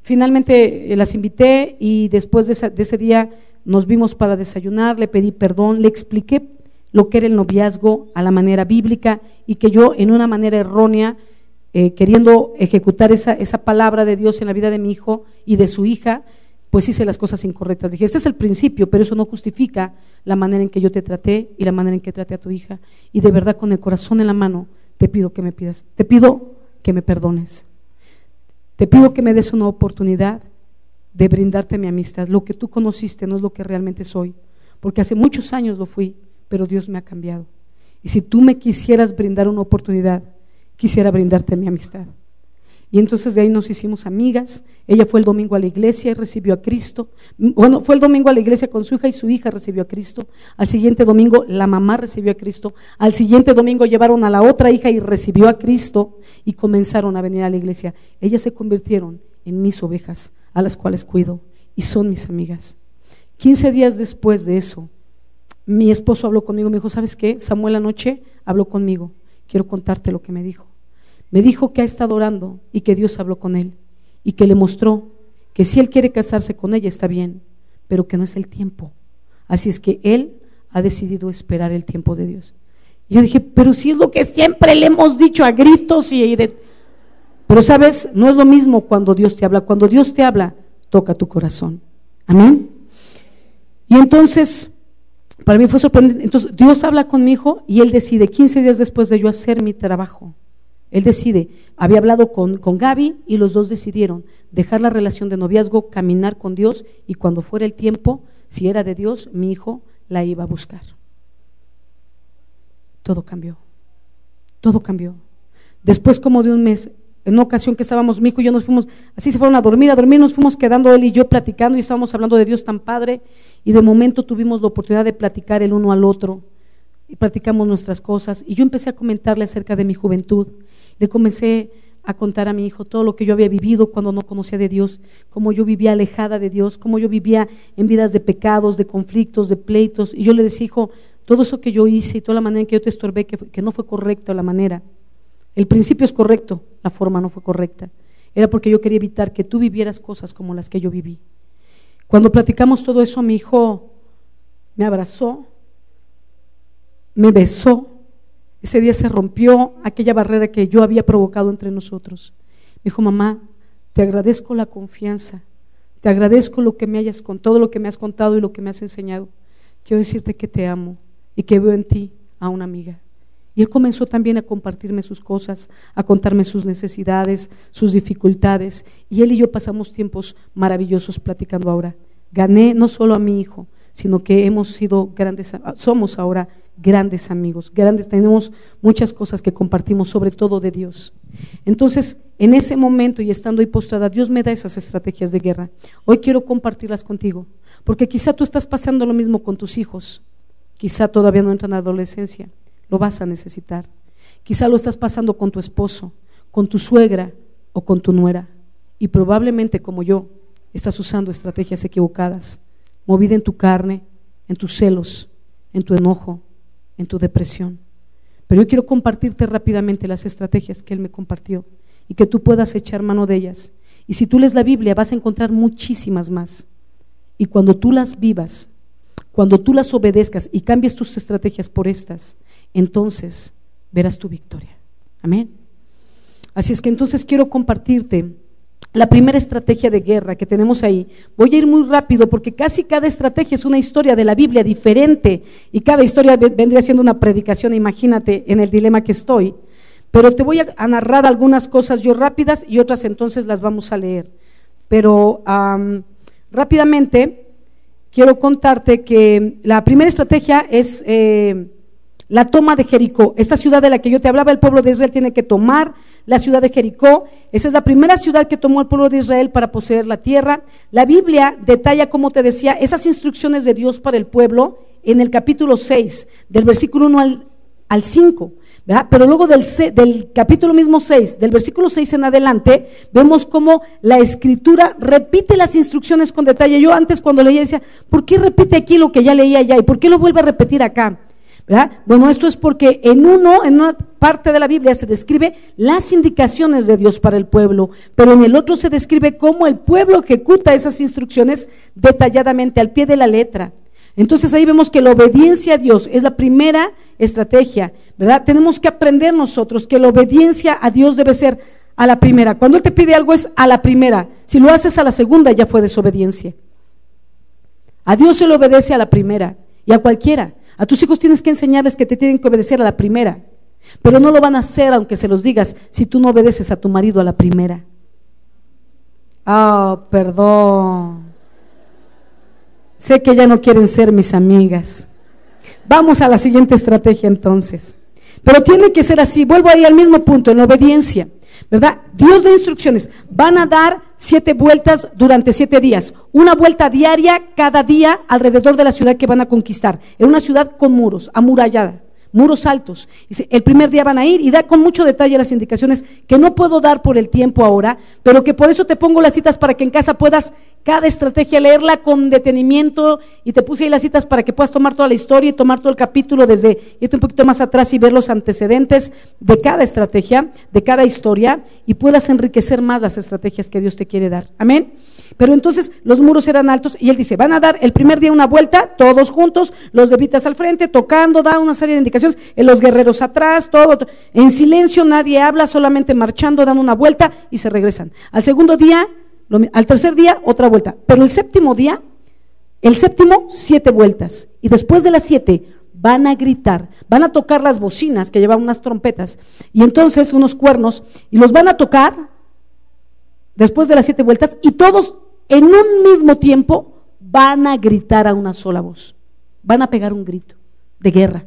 Finalmente eh, las invité y después de, ese día nos vimos para desayunar, le pedí perdón, le expliqué lo que era el noviazgo a la manera bíblica y que yo en una manera errónea, eh, queriendo ejecutar esa, esa palabra de Dios en la vida de mi hijo y de su hija, pues hice las cosas incorrectas. Dije, este es el principio, pero eso no justifica la manera en que yo te traté y la manera en que traté a tu hija. Y de verdad, con el corazón en la mano, te pido que me pidas, te pido que me perdones. Te pido que me des una oportunidad de brindarte mi amistad. Lo que tú conociste no es lo que realmente soy, porque hace muchos años lo fui, pero Dios me ha cambiado. Y si tú me quisieras brindar una oportunidad, quisiera brindarte mi amistad. Y entonces de ahí nos hicimos amigas. Ella fue el domingo a la iglesia y recibió a Cristo. Bueno, fue el domingo a la iglesia con su hija y su hija recibió a Cristo. Al siguiente domingo la mamá recibió a Cristo. Al siguiente domingo llevaron a la otra hija y recibió a Cristo y comenzaron a venir a la iglesia. Ellas se convirtieron en mis ovejas, a las cuales cuido y son mis amigas. Quince días después de eso, mi esposo habló conmigo, me dijo, ¿sabes qué? Samuel anoche habló conmigo. Quiero contarte lo que me dijo. Me dijo que ha estado orando y que Dios habló con él y que le mostró que si él quiere casarse con ella está bien, pero que no es el tiempo. Así es que él ha decidido esperar el tiempo de Dios. Y yo dije, pero si es lo que siempre le hemos dicho a gritos y de... Pero sabes, no es lo mismo cuando Dios te habla. Cuando Dios te habla, toca tu corazón. Amén. Y entonces, para mí fue sorprendente. Entonces, Dios habla con mi hijo y él decide, 15 días después de yo hacer mi trabajo, él decide, había hablado con, con Gaby y los dos decidieron dejar la relación de noviazgo, caminar con Dios y cuando fuera el tiempo, si era de Dios, mi hijo la iba a buscar. Todo cambió, todo cambió. Después como de un mes, en una ocasión que estábamos, mi hijo y yo nos fuimos, así se fueron a dormir, a dormir, nos fuimos quedando él y yo platicando y estábamos hablando de Dios tan padre y de momento tuvimos la oportunidad de platicar el uno al otro y platicamos nuestras cosas y yo empecé a comentarle acerca de mi juventud le comencé a contar a mi hijo todo lo que yo había vivido cuando no conocía de Dios, cómo yo vivía alejada de Dios, cómo yo vivía en vidas de pecados, de conflictos, de pleitos. Y yo le decía, hijo, todo eso que yo hice y toda la manera en que yo te estorbé, que, que no fue correcto la manera. El principio es correcto, la forma no fue correcta. Era porque yo quería evitar que tú vivieras cosas como las que yo viví. Cuando platicamos todo eso, mi hijo me abrazó, me besó ese día se rompió aquella barrera que yo había provocado entre nosotros. Me dijo, mamá, te agradezco la confianza, te agradezco lo que me hayas con todo lo que me has contado y lo que me has enseñado. Quiero decirte que te amo y que veo en ti a una amiga. Y él comenzó también a compartirme sus cosas, a contarme sus necesidades, sus dificultades. Y él y yo pasamos tiempos maravillosos platicando ahora. Gané no solo a mi hijo, sino que hemos sido grandes, somos ahora grandes amigos, grandes, tenemos muchas cosas que compartimos, sobre todo de Dios. Entonces, en ese momento y estando ahí postrada, Dios me da esas estrategias de guerra. Hoy quiero compartirlas contigo, porque quizá tú estás pasando lo mismo con tus hijos, quizá todavía no entran en adolescencia, lo vas a necesitar. Quizá lo estás pasando con tu esposo, con tu suegra o con tu nuera, y probablemente como yo, estás usando estrategias equivocadas, movida en tu carne, en tus celos, en tu enojo, en tu depresión. Pero yo quiero compartirte rápidamente las estrategias que Él me compartió y que tú puedas echar mano de ellas. Y si tú lees la Biblia vas a encontrar muchísimas más. Y cuando tú las vivas, cuando tú las obedezcas y cambies tus estrategias por estas, entonces verás tu victoria. Amén. Así es que entonces quiero compartirte la primera estrategia de guerra que tenemos ahí. Voy a ir muy rápido porque casi cada estrategia es una historia de la Biblia diferente y cada historia vendría siendo una predicación, imagínate en el dilema que estoy. Pero te voy a, narrar algunas cosas yo rápidas y otras entonces las vamos a leer. Pero rápidamente quiero contarte que la primera estrategia es... Eh, la toma de Jericó. Esta ciudad de la que yo te hablaba, el pueblo de Israel tiene que tomar la ciudad de Jericó. Esa es la primera ciudad que tomó el pueblo de Israel para poseer la tierra. La Biblia detalla, como te decía, esas instrucciones de Dios para el pueblo en el capítulo 6, del versículo 1 al, 5. Pero luego del, del, capítulo mismo 6, del versículo 6 en adelante, vemos cómo la escritura repite las instrucciones con detalle. Yo antes cuando leía decía, ¿por qué repite aquí lo que ya leía allá? ¿Y por qué lo vuelve a repetir acá? Bueno, esto es porque en uno, en una parte de la Biblia se describe las indicaciones de Dios para el pueblo, pero en el otro se describe cómo el pueblo ejecuta esas instrucciones detalladamente al pie de la letra. Entonces ahí vemos que la obediencia a Dios es la primera estrategia, ¿verdad? Tenemos que aprender nosotros que la obediencia a Dios debe ser a la primera. Cuando Él te pide algo es a la primera. Si lo haces a la segunda ya fue desobediencia. A Dios se le obedece a la primera y a cualquiera. A tus hijos tienes que enseñarles que te tienen que obedecer a la primera, pero no lo van a hacer aunque se los digas si tú no obedeces a tu marido a la primera. Ah, perdón. Sé que ya no quieren ser mis amigas. Vamos a la siguiente estrategia entonces. Pero tiene que ser así. Vuelvo ahí al mismo punto, en obediencia. ¿verdad? Dios de instrucciones. Van a dar siete vueltas durante siete días. Una vuelta diaria cada día alrededor de la ciudad que van a conquistar. En una ciudad con muros, amurallada muros altos. El primer día van a ir y da con mucho detalle las indicaciones que no puedo dar por el tiempo ahora, pero que por eso te pongo las citas para que en casa puedas cada estrategia leerla con detenimiento y te puse ahí las citas para que puedas tomar toda la historia y tomar todo el capítulo desde irte un poquito más atrás y ver los antecedentes de cada estrategia, de cada historia y puedas enriquecer más las estrategias que Dios te quiere dar. Amén. Pero entonces los muros eran altos y él dice, van a dar el primer día una vuelta, todos juntos, los levitas al frente, tocando, da una serie de indicaciones, en los guerreros atrás, todo, en silencio nadie habla, solamente marchando, dan una vuelta y se regresan. Al segundo día, al tercer día, otra vuelta. Pero el séptimo día, el séptimo, siete vueltas. Y después de las siete, van a gritar, van a tocar las bocinas que llevan unas trompetas y entonces unos cuernos y los van a tocar después de las siete vueltas y todos en un mismo tiempo van a gritar a una sola voz, van a pegar un grito de guerra.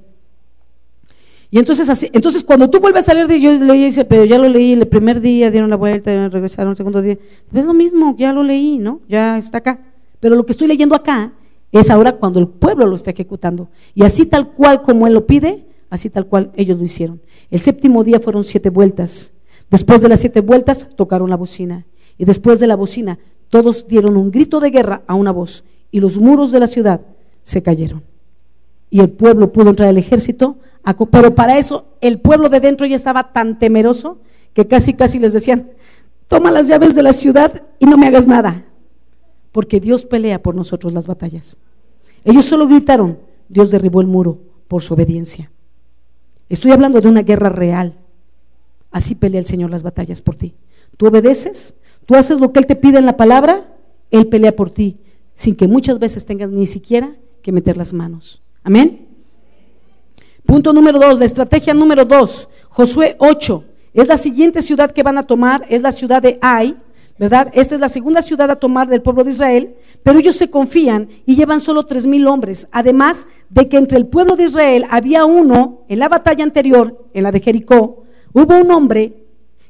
Y entonces así, entonces cuando tú vuelves a leer, yo leí dice, pero ya lo leí el primer día, dieron la vuelta, regresaron el segundo día. Es lo mismo, ya lo leí, ¿no? Ya está acá. Pero lo que estoy leyendo acá es ahora cuando el pueblo lo está ejecutando. Y así tal cual como él lo pide, así tal cual ellos lo hicieron. El séptimo día fueron siete vueltas. Después de las siete vueltas tocaron la bocina. Y después de la bocina, todos dieron un grito de guerra a una voz. Y los muros de la ciudad se cayeron. Y el pueblo pudo entrar al ejército, pero para eso el pueblo de dentro ya estaba tan temeroso que casi, casi les decían, toma las llaves de la ciudad y no me hagas nada. Porque Dios pelea por nosotros las batallas. Ellos solo gritaron, Dios derribó el muro por su obediencia. Estoy hablando de una guerra real. Así pelea el Señor las batallas por ti. Tú obedeces, tú haces lo que Él te pide en la palabra, Él pelea por ti, sin que muchas veces tengas ni siquiera que meter las manos. Amén. Punto número dos, la estrategia número dos, Josué 8. Es la siguiente ciudad que van a tomar, es la ciudad de Ai, ¿verdad? Esta es la segunda ciudad a tomar del pueblo de Israel, pero ellos se confían y llevan solo tres mil hombres. Además de que entre el pueblo de Israel había uno, en la batalla anterior, en la de Jericó, hubo un hombre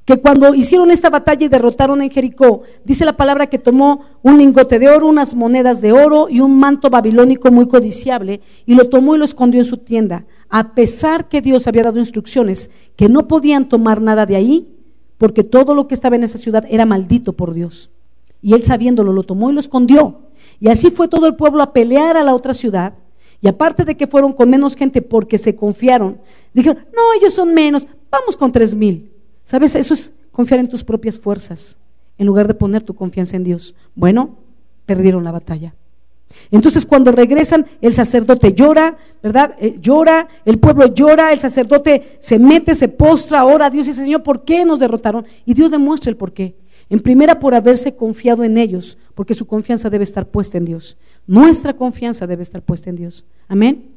que cuando hicieron esta batalla y derrotaron en Jericó, dice la palabra que tomó un lingote de oro, unas monedas de oro y un manto babilónico muy codiciable, y lo tomó y lo escondió en su tienda, a pesar que Dios había dado instrucciones que no podían tomar nada de ahí, porque todo lo que estaba en esa ciudad era maldito por Dios. Y él sabiéndolo, lo tomó y lo escondió. Y así fue todo el pueblo a pelear a la otra ciudad. Y aparte de que fueron con menos gente porque se confiaron, dijeron, no, ellos son menos, vamos con tres mil. ¿Sabes? Eso es confiar en tus propias fuerzas, en lugar de poner tu confianza en Dios. Bueno, perdieron la batalla. Entonces cuando regresan, el sacerdote llora, ¿verdad? Eh, llora, el pueblo llora, el sacerdote se mete, se postra, ora a Dios y dice, Señor, ¿por qué nos derrotaron? Y Dios demuestra el por qué. En primera, por haberse confiado en ellos, porque su confianza debe estar puesta en Dios. Nuestra confianza debe estar puesta en Dios. Amén.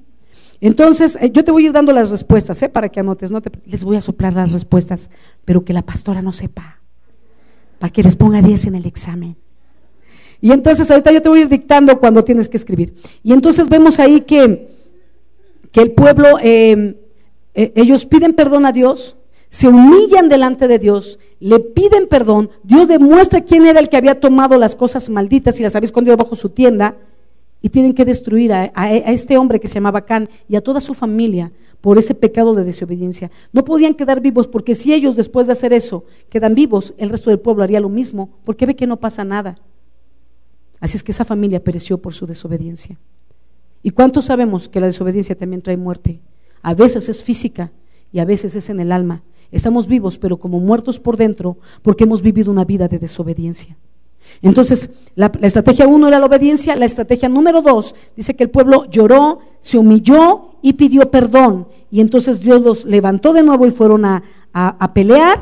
Entonces, eh, yo te voy a ir dando las respuestas, ¿eh? para que anotes, no te, les voy a soplar las respuestas, pero que la pastora no sepa, para que les ponga 10 en el examen. Y entonces, ahorita yo te voy a ir dictando cuando tienes que escribir. Y entonces vemos ahí que, que el pueblo, em, eh, ellos piden perdón a Dios, se humillan delante de Dios, le piden perdón, Dios demuestra quién era el que había tomado las cosas malditas y las había escondido bajo su tienda y tienen que destruir a, este hombre que se llamaba Can y a toda su familia por ese pecado de desobediencia. No podían quedar vivos porque si ellos después de hacer eso quedan vivos, el resto del pueblo haría lo mismo porque ve que no pasa nada. Así es que esa familia pereció por su desobediencia. ¿Y cuántos sabemos que la desobediencia también trae muerte? A veces es física y a veces es en el alma. Estamos vivos, pero como muertos por dentro, porque hemos vivido una vida de desobediencia. Entonces, la, estrategia uno era la obediencia, la estrategia número dos dice que el pueblo lloró, se humilló y pidió perdón. Y entonces Dios los levantó de nuevo y fueron a, a pelear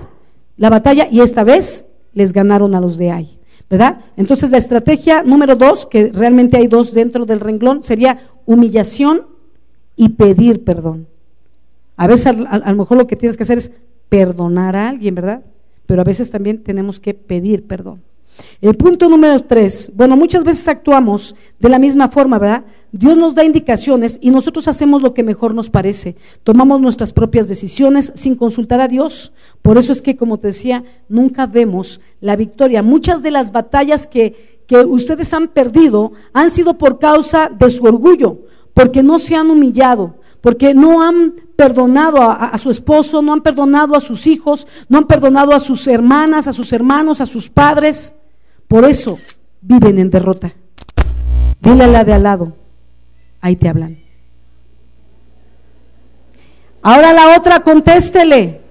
la batalla y esta vez les ganaron a los de ahí. ¿verdad? Entonces la estrategia número dos, que realmente hay dos dentro del renglón, sería humillación y pedir perdón. A veces a lo mejor lo que tienes que hacer es perdonar a alguien, ¿verdad? Pero a veces también tenemos que pedir perdón. El punto número tres, bueno, muchas veces actuamos de la misma forma, ¿verdad? Dios nos da indicaciones y nosotros hacemos lo que mejor nos parece. Tomamos nuestras propias decisiones sin consultar a Dios. Por eso es que, como te decía, nunca vemos la victoria. Muchas de las batallas que, que ustedes han perdido han sido por causa de su orgullo, porque no se han humillado, porque no han perdonado a, su esposo, no han perdonado a sus hijos, no han perdonado a sus hermanas, a sus hermanos, a sus padres. Por eso viven en derrota. Dile a la de al lado, ahí te hablan. Ahora la otra contéstele.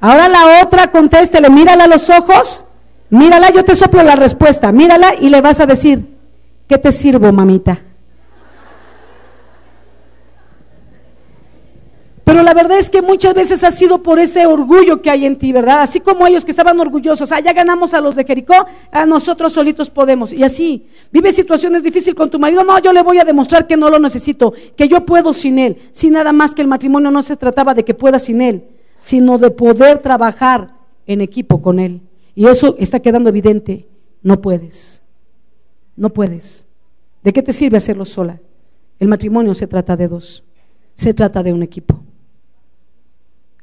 Ahora la otra contéstele. Mírala a los ojos. Mírala, yo te soplo la respuesta. Mírala y le vas a decir, ¿qué te sirvo, mamita? Pero la verdad es que muchas veces ha sido por ese orgullo que hay en ti, ¿verdad? Así como ellos que estaban orgullosos, ah, ganamos a los de Jericó, a nosotros solitos podemos. Y así, vive situaciones difíciles con tu marido, no, yo le voy a demostrar que no lo necesito, que yo puedo sin él. Sin nada más que el matrimonio no se trataba de que pueda sin él, sino de poder trabajar en equipo con él. Y eso está quedando evidente, no puedes, no puedes. ¿De qué te sirve hacerlo sola? El matrimonio se trata de dos, se trata de un equipo.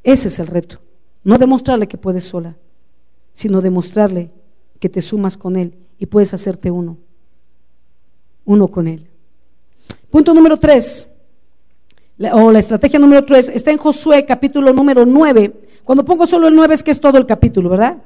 Ese es el reto. No demostrarle que puedes sola, sino demostrarle que te sumas con Él y puedes hacerte uno. Uno con Él. Punto número tres, o la estrategia número tres, está en Josué capítulo número nueve. Cuando pongo solo el nueve es que es todo el capítulo, ¿verdad?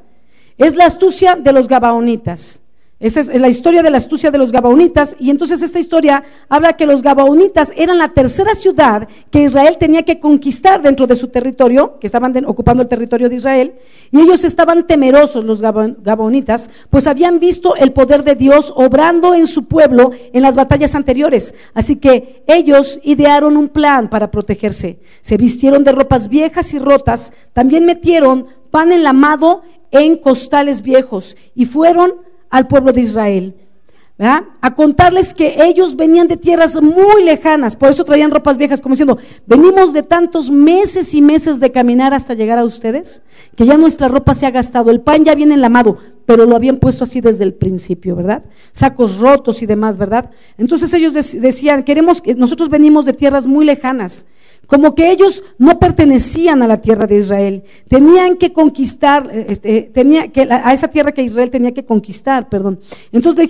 Es la astucia de los gabaonitas. Esa es la historia de la astucia de los Gabaonitas. Y entonces esta historia habla que los Gabaonitas eran la tercera ciudad que Israel tenía que conquistar dentro de su territorio, que estaban ocupando el territorio de Israel. Y ellos estaban temerosos, los Gabaonitas, pues habían visto el poder de Dios obrando en su pueblo en las batallas anteriores. Así que ellos idearon un plan para protegerse. Se vistieron de ropas viejas y rotas. También metieron pan enlamado en costales viejos y fueron al pueblo de Israel. a contarles que ellos venían de tierras muy lejanas, por eso traían ropas viejas, como diciendo, venimos de tantos meses y meses de caminar hasta llegar a ustedes, que ya nuestra ropa se ha gastado, el pan ya viene enlamado, pero lo habían puesto así desde el principio, ¿verdad? Sacos rotos y demás, ¿verdad? Entonces ellos decían, queremos, nosotros venimos de tierras muy lejanas, como que ellos no pertenecían a la tierra de Israel, tenían que conquistar, eh, este, tenía que, a esa tierra que Israel tenía que conquistar, perdón. Entonces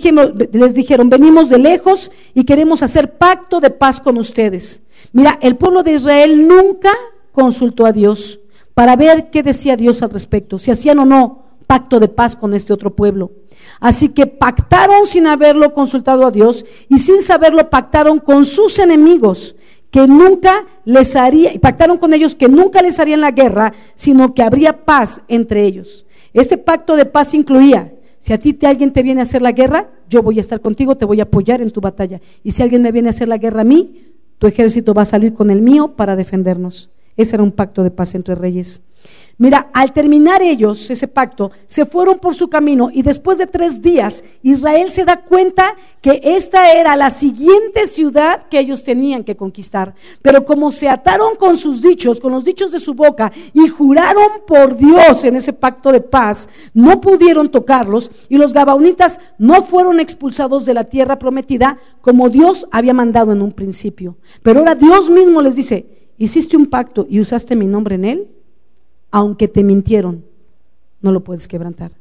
les dijeron, venimos de lejos y queremos hacer pacto de paz con ustedes. Mira, el pueblo de Israel nunca consultó a Dios para ver qué decía Dios al respecto, si hacían o no pacto de paz con este otro pueblo. Así que pactaron sin haberlo consultado a Dios y sin saberlo pactaron con sus enemigos que nunca les haría, pactaron con ellos que nunca les harían la guerra, sino que habría paz entre ellos. Este pacto de paz incluía, si a ti te, alguien te viene a hacer la guerra, yo voy a estar contigo, te voy a apoyar en tu batalla. Y si alguien me viene a hacer la guerra a mí, tu ejército va a salir con el mío para defendernos. Ese era un pacto de paz entre reyes. Mira, al terminar ellos ese pacto, se fueron por su camino y después de tres días Israel se da cuenta que esta era la siguiente ciudad que ellos tenían que conquistar. Pero como se ataron con sus dichos, con los dichos de su boca y juraron por Dios en ese pacto de paz, no pudieron tocarlos y los gabaonitas no fueron expulsados de la tierra prometida como Dios había mandado en un principio. Pero ahora Dios mismo les dice, hiciste un pacto y usaste mi nombre en él aunque te mintieron, no lo puedes quebrantar,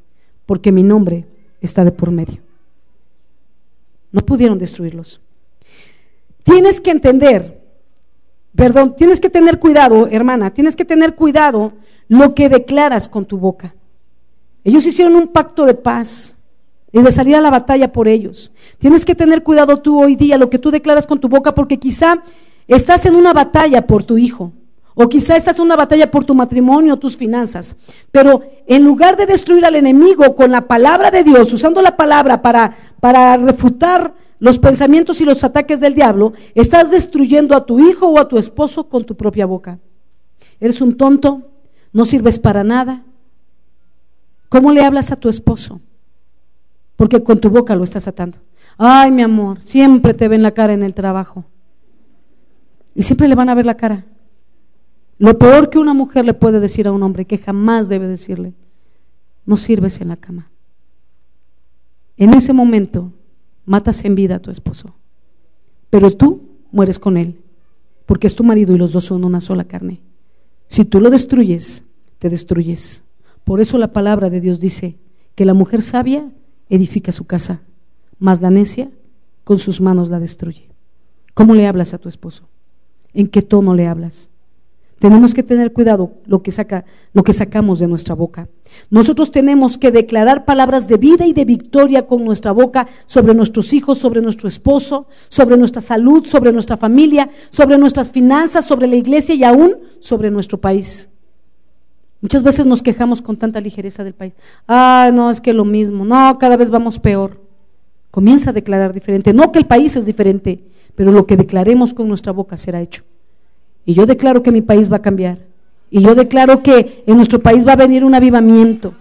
porque mi nombre está de por medio. No pudieron destruirlos. Tienes que entender, perdón, tienes que tener cuidado, hermana, tienes que tener cuidado lo que declaras con tu boca. Ellos hicieron un pacto de paz y de salir a la batalla por ellos. Tienes que tener cuidado tú hoy día lo que tú declaras con tu boca porque quizá estás en una batalla por tu hijo, o quizá esta es una batalla por tu matrimonio, tus finanzas. Pero en lugar de destruir al enemigo con la palabra de Dios, usando la palabra para, para refutar los pensamientos y los ataques del diablo, estás destruyendo a tu hijo o a tu esposo con tu propia boca. Eres un tonto, no sirves para nada. ¿Cómo le hablas a tu esposo? Porque con tu boca lo estás atando. Ay, mi amor, siempre te ven la cara en el trabajo. Y siempre le van a ver la cara. Lo peor que una mujer le puede decir a un hombre, que jamás debe decirle, no sirves en la cama. En ese momento matas en vida a tu esposo, pero tú mueres con él, porque es tu marido y los dos son una sola carne. Si tú lo destruyes, te destruyes. Por eso la palabra de Dios dice que la mujer sabia edifica su casa, mas la necia con sus manos la destruye. ¿Cómo le hablas a tu esposo? ¿En qué tono le hablas? Tenemos que tener cuidado lo que saca, lo que sacamos de nuestra boca. Nosotros tenemos que declarar palabras de vida y de victoria con nuestra boca sobre nuestros hijos, sobre nuestro esposo, sobre nuestra salud, sobre nuestra familia, sobre nuestras finanzas, sobre la iglesia y aún sobre nuestro país. Muchas veces nos quejamos con tanta ligereza del país. Ah, no, es que lo mismo. No, cada vez vamos peor. Comienza a declarar diferente. No que el país es diferente, pero lo que declaremos con nuestra boca será hecho. Y yo declaro que mi país va a cambiar. Y yo declaro que en nuestro país va a venir un avivamiento.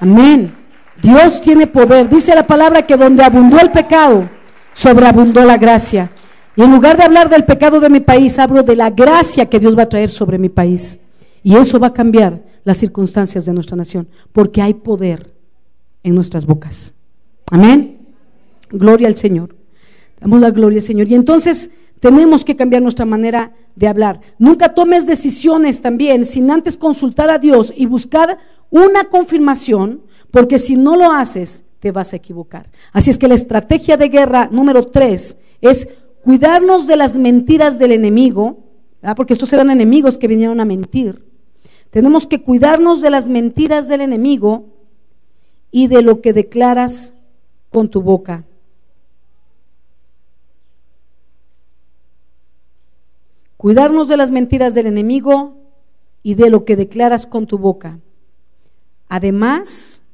Amén. Dios tiene poder. Dice la palabra que donde abundó el pecado, sobreabundó la gracia. Y en lugar de hablar del pecado de mi país, hablo de la gracia que Dios va a traer sobre mi país. Y eso va a cambiar las circunstancias de nuestra nación, porque hay poder en nuestras bocas. Amén. Gloria al Señor. Damos la gloria al Señor. Y entonces tenemos que cambiar nuestra manera de hablar. Nunca tomes decisiones también sin antes consultar a Dios y buscar una confirmación, porque si no lo haces, te vas a equivocar. Así es que la estrategia de guerra número tres es cuidarnos de las mentiras del enemigo, porque estos eran enemigos que vinieron a mentir. Tenemos que cuidarnos de las mentiras del enemigo y de lo que declaras con tu boca. Cuidarnos de las mentiras del enemigo y de lo que declaras con tu boca. Además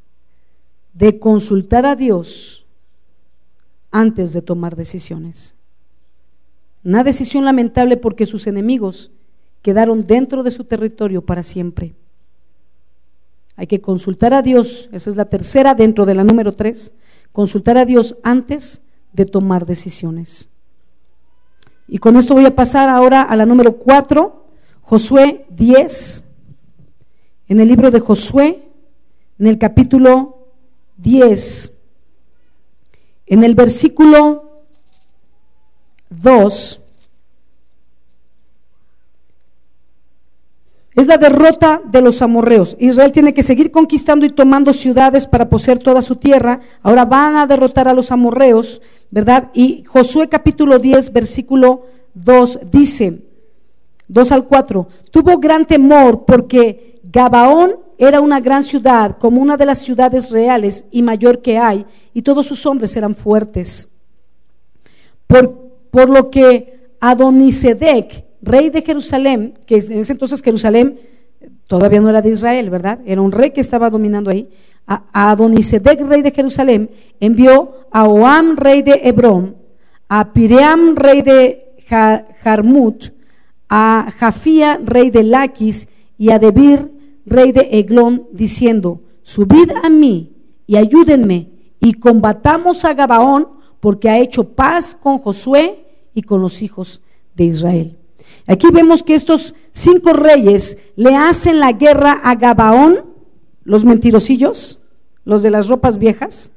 de consultar a Dios antes de tomar decisiones. Una decisión lamentable porque sus enemigos quedaron dentro de su territorio para siempre. Hay que consultar a Dios, esa es la tercera dentro de la número tres, consultar a Dios antes de tomar decisiones. Y con esto voy a pasar ahora a la número 4, Josué 10. En el libro de Josué, en el capítulo 10, en el versículo 2, Es la derrota de los amorreos. Israel tiene que seguir conquistando y tomando ciudades para poseer toda su tierra. Ahora van a derrotar a los amorreos, ¿verdad? Y Josué capítulo 10, versículo 2 dice, 2 al 4, tuvo gran temor porque Gabaón era una gran ciudad, como una de las ciudades reales y mayor que hay, y todos sus hombres eran fuertes. Por, por lo que Adonisedec, rey de Jerusalén, que en ese entonces Jerusalén todavía no era de Israel, ¿verdad? Era un rey que estaba dominando ahí. A, Adonisedec, rey de Jerusalén, envió a Oam, rey de Hebrón, a Piream, rey de Jarmut, a Jafía, rey de Laquis, y a Debir, rey de Eglón, diciendo, subid a mí y ayúdenme y combatamos a Gabaón, porque ha hecho paz con Josué y con los hijos de Israel. Aquí vemos que estos cinco reyes le hacen la guerra a Gabaón, los mentirosillos, los de las ropas viejas.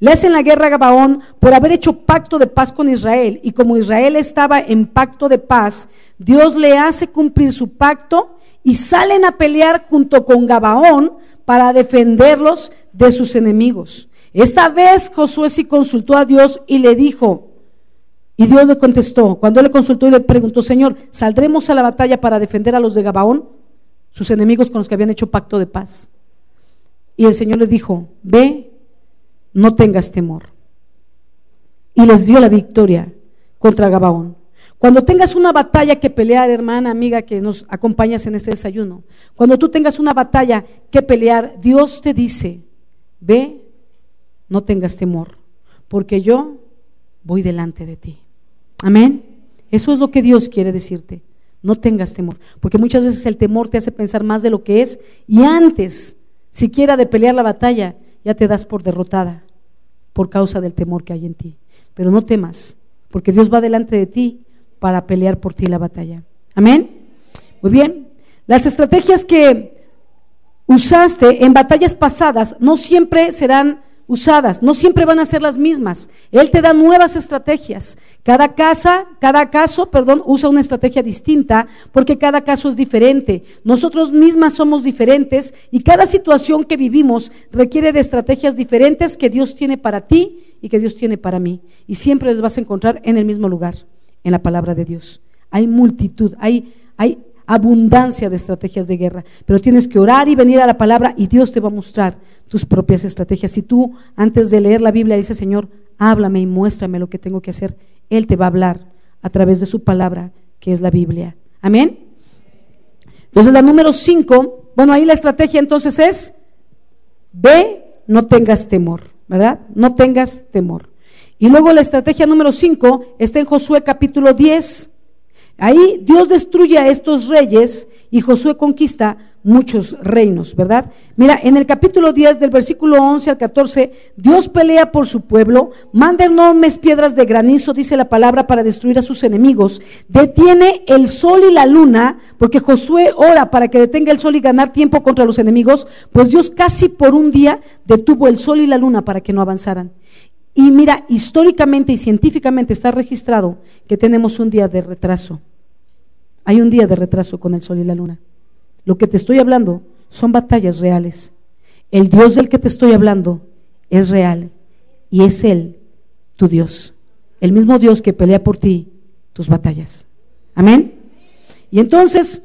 Le hacen la guerra a Gabaón por haber hecho pacto de paz con Israel. Y como Israel estaba en pacto de paz, Dios le hace cumplir su pacto y salen a pelear junto con Gabaón para defenderlos de sus enemigos. Esta vez Josué sí consultó a Dios y le dijo, y Dios le contestó, cuando él le consultó y le preguntó, Señor, ¿saldremos a la batalla para defender a los de Gabaón, sus enemigos con los que habían hecho pacto de paz? Y el Señor le dijo, ve, no tengas temor. Y les dio la victoria contra Gabaón. Cuando tengas una batalla que pelear, hermana, amiga, que nos acompañas en este desayuno, cuando tú tengas una batalla que pelear, Dios te dice, ve, no tengas temor, porque yo voy delante de ti. Amén. Eso es lo que Dios quiere decirte. No tengas temor, porque muchas veces el temor te hace pensar más de lo que es y antes siquiera de pelear la batalla ya te das por derrotada por causa del temor que hay en ti. Pero no temas, porque Dios va delante de ti para pelear por ti la batalla. Amén. Muy bien. Las estrategias que usaste en batallas pasadas no siempre serán usadas, no siempre van a ser las mismas. Él te da nuevas estrategias. Cada casa, cada caso, perdón, usa una estrategia distinta porque cada caso es diferente. Nosotros mismas somos diferentes y cada situación que vivimos requiere de estrategias diferentes que Dios tiene para ti y que Dios tiene para mí. Y siempre las vas a encontrar en el mismo lugar, en la palabra de Dios. Hay multitud, hay, hay abundancia de estrategias de guerra, pero tienes que orar y venir a la palabra y Dios te va a mostrar tus propias estrategias. Si tú antes de leer la Biblia dices, Señor, háblame y muéstrame lo que tengo que hacer, Él te va a hablar a través de su palabra, que es la Biblia. Amén. Entonces la número cinco, bueno, ahí la estrategia entonces es, ve, no tengas temor, ¿verdad? No tengas temor. Y luego la estrategia número cinco está en Josué capítulo 10. Ahí Dios destruye a estos reyes y Josué conquista muchos reinos, ¿verdad? Mira, en el capítulo 10 del versículo 11 al 14, Dios pelea por su pueblo, manda enormes piedras de granizo, dice la palabra, para destruir a sus enemigos, detiene el sol y la luna, porque Josué ora para que detenga el sol y ganar tiempo contra los enemigos, pues Dios casi por un día detuvo el sol y la luna para que no avanzaran. Y mira, históricamente y científicamente está registrado que tenemos un día de retraso. Hay un día de retraso con el sol y la luna. Lo que te estoy hablando son batallas reales. El Dios del que te estoy hablando es real y es Él, tu Dios. El mismo Dios que pelea por ti tus batallas. Amén. Y entonces,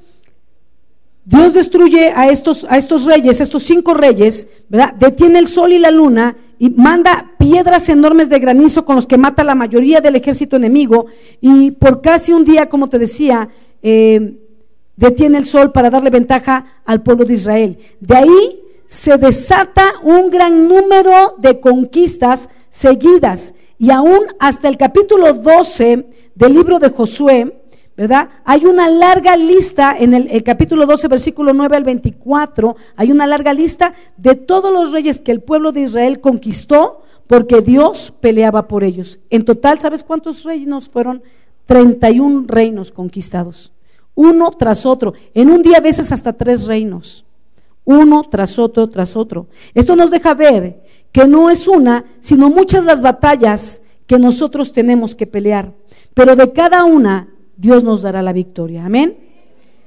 Dios destruye a estos, a estos reyes, a estos cinco reyes, ¿verdad? Detiene el sol y la luna y manda piedras enormes de granizo con los que mata la mayoría del ejército enemigo. Y por casi un día, como te decía, eh, detiene el sol para darle ventaja al pueblo de Israel. De ahí se desata un gran número de conquistas seguidas. Y aún hasta el capítulo 12 del libro de Josué, ¿verdad? Hay una larga lista en el, capítulo 12, versículo 9 al 24, hay una larga lista de todos los reyes que el pueblo de Israel conquistó porque Dios peleaba por ellos. En total, ¿sabes cuántos reinos fueron? 31 reinos conquistados, uno tras otro, en un día a veces hasta tres reinos, uno tras otro, tras otro. Esto nos deja ver que no es una, sino muchas las batallas que nosotros tenemos que pelear, pero de cada una Dios nos dará la victoria. Amén.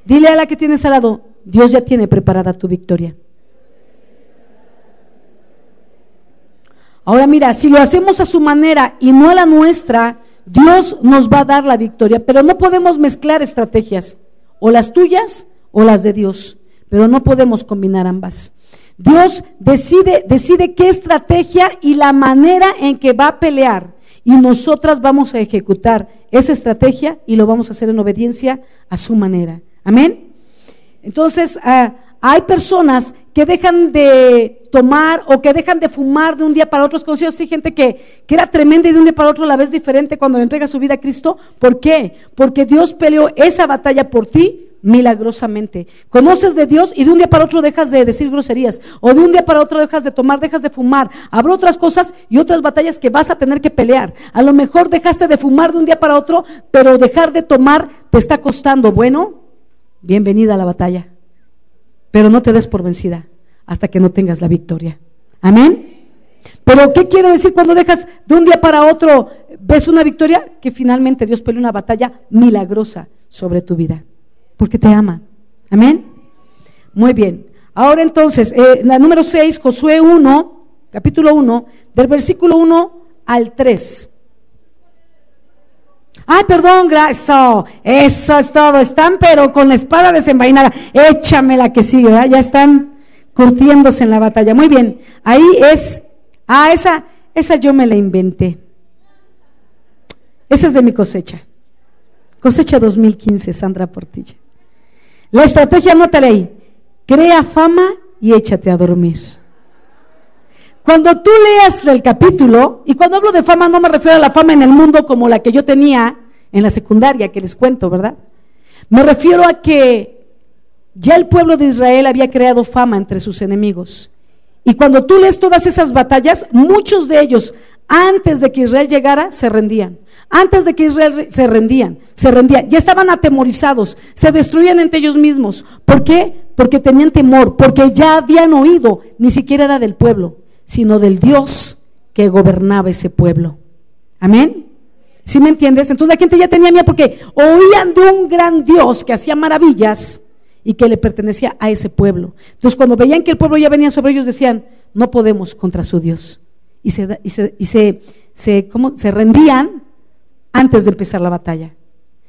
Dile a la que tienes al lado, Dios ya tiene preparada tu victoria. Ahora mira, si lo hacemos a su manera y no a la nuestra, Dios nos va a dar la victoria, pero no podemos mezclar estrategias, o las tuyas o las de Dios, pero no podemos combinar ambas. Dios decide, decide qué estrategia y la manera en que va a pelear, y nosotras vamos a ejecutar esa estrategia y lo vamos a hacer en obediencia a su manera. Amén. Entonces, ah, hay personas que dejan de tomar o que dejan de fumar de un día para otro. Conocido sí, gente que, que era tremenda y de un día para otro la vez diferente cuando le entrega su vida a Cristo. ¿Por qué? Porque Dios peleó esa batalla por ti milagrosamente. Conoces de Dios y de un día para otro dejas de decir groserías, o de un día para otro dejas de tomar, dejas de fumar. Habrá otras cosas y otras batallas que vas a tener que pelear. A lo mejor dejaste de fumar de un día para otro, pero dejar de tomar te está costando. Bueno, bienvenida a la batalla. Pero no te des por vencida hasta que no tengas la victoria. Amén. Pero ¿qué quiere decir cuando dejas de un día para otro, ves una victoria? Que finalmente Dios peleó una batalla milagrosa sobre tu vida, porque te ama. Amén. Muy bien. Ahora entonces, eh, la número 6, Josué 1, capítulo 1, del versículo 1 al 3. Ay, perdón, eso, eso es todo. Están, pero con la espada desenvainada. Échame la que sigue, Ya están curtiéndose en la batalla. Muy bien, ahí es, ah, esa, esa yo me la inventé. Esa es de mi cosecha. Cosecha 2015, Sandra Portilla. La estrategia, anótale ahí. Crea fama y échate a dormir. Cuando tú leas el capítulo, y cuando hablo de fama no me refiero a la fama en el mundo como la que yo tenía en la secundaria, que les cuento, ¿verdad? Me refiero a que ya el pueblo de Israel había creado fama entre sus enemigos. Y cuando tú lees todas esas batallas, muchos de ellos, antes de que Israel llegara, se rendían. Antes de que Israel se rendían, se rendían. Ya estaban atemorizados, se destruían entre ellos mismos. ¿Por qué? Porque tenían temor, porque ya habían oído, ni siquiera era del pueblo sino del Dios que gobernaba ese pueblo. Amén. ¿Sí me entiendes? Entonces la gente ya tenía miedo porque oían de un gran Dios que hacía maravillas y que le pertenecía a ese pueblo. Entonces cuando veían que el pueblo ya venía sobre ellos decían, no podemos contra su Dios. Y se, y se, y se, se, se rendían antes de empezar la batalla.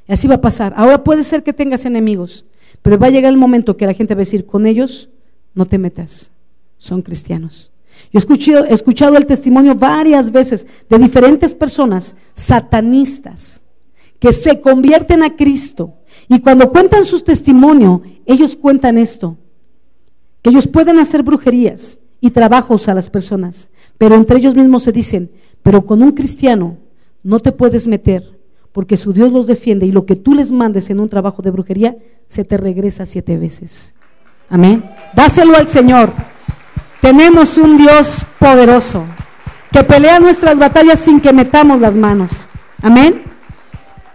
Y así va a pasar. Ahora puede ser que tengas enemigos, pero va a llegar el momento que la gente va a decir, con ellos no te metas, son cristianos. Yo he escuchado, el testimonio varias veces de diferentes personas satanistas que se convierten a Cristo y cuando cuentan su testimonio, ellos cuentan esto, que ellos pueden hacer brujerías y trabajos a las personas, pero entre ellos mismos se dicen, pero con un cristiano no te puedes meter porque su Dios los defiende y lo que tú les mandes en un trabajo de brujería se te regresa siete veces. Amén. Dáselo al Señor. Tenemos un Dios poderoso que pelea nuestras batallas sin que metamos las manos. Amén.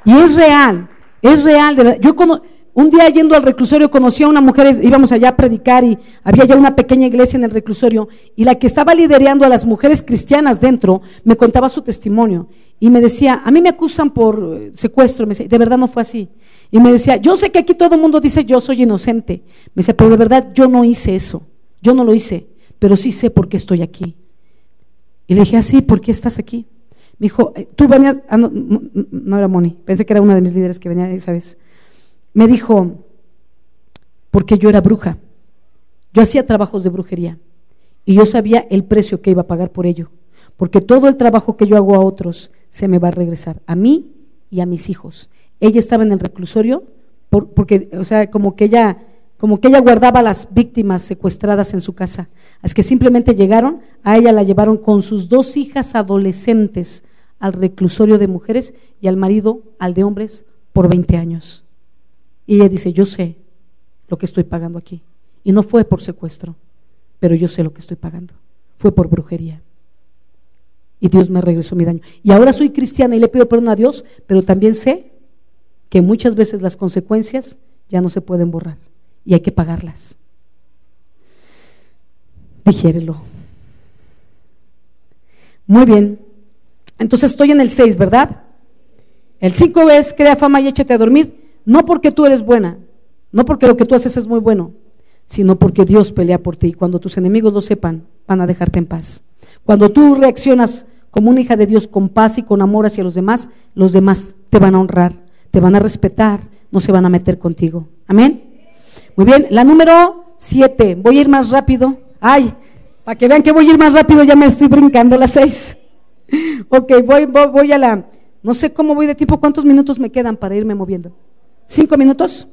Y es real, es real. Yo como un día yendo al reclusorio conocí a una mujer, íbamos allá a predicar y había ya una pequeña iglesia en el reclusorio y la que estaba liderando a las mujeres cristianas dentro me contaba su testimonio y me decía, a mí me acusan por eh, secuestro, me decía, de verdad no fue así. Y me decía, yo sé que aquí todo el mundo dice yo soy inocente. Me decía, pero de verdad yo no hice eso, yo no lo hice pero sí sé por qué estoy aquí. Y le dije, así, ah, ¿por qué estás aquí? Me dijo, eh, tú venías, ah, no, era Moni, pensé que era una de mis líderes que venía esa vez. Me dijo, porque yo era bruja. Yo hacía trabajos de brujería y yo sabía el precio que iba a pagar por ello, porque todo el trabajo que yo hago a otros se me va a regresar, a mí y a mis hijos. Ella estaba en el reclusorio porque, o sea, como que ella como que ella guardaba a las víctimas secuestradas en su casa. Es que simplemente llegaron, a ella la llevaron con sus dos hijas adolescentes al reclusorio de mujeres y al marido, al de hombres, por 20 años. Y ella dice, yo sé lo que estoy pagando aquí. Y no fue por secuestro, pero yo sé lo que estoy pagando. Fue por brujería. y Dios me regresó mi daño. Y ahora soy cristiana y le pido perdón a Dios, pero también sé que muchas veces las consecuencias ya no se pueden borrar y hay que pagarlas. Digiérelo. Muy bien. Entonces estoy en el 6, ¿verdad? El 5 es crea fama y échate a dormir, no porque tú eres buena, no porque lo que tú haces es muy bueno, sino porque Dios pelea por ti. Cuando tus enemigos lo sepan, van a dejarte en paz. Cuando tú reaccionas como una hija de Dios con paz y con amor hacia los demás, los demás te van a honrar, te van a respetar, no se van a meter contigo. Amén. Muy bien, la número siete, voy a ir más rápido. Ay, para que vean que voy a ir más rápido, ya me estoy brincando las seis. Ok, voy, voy, voy a la, no sé cómo voy de tiempo, ¿cuántos minutos me quedan para irme moviendo? ¿Cinco minutos?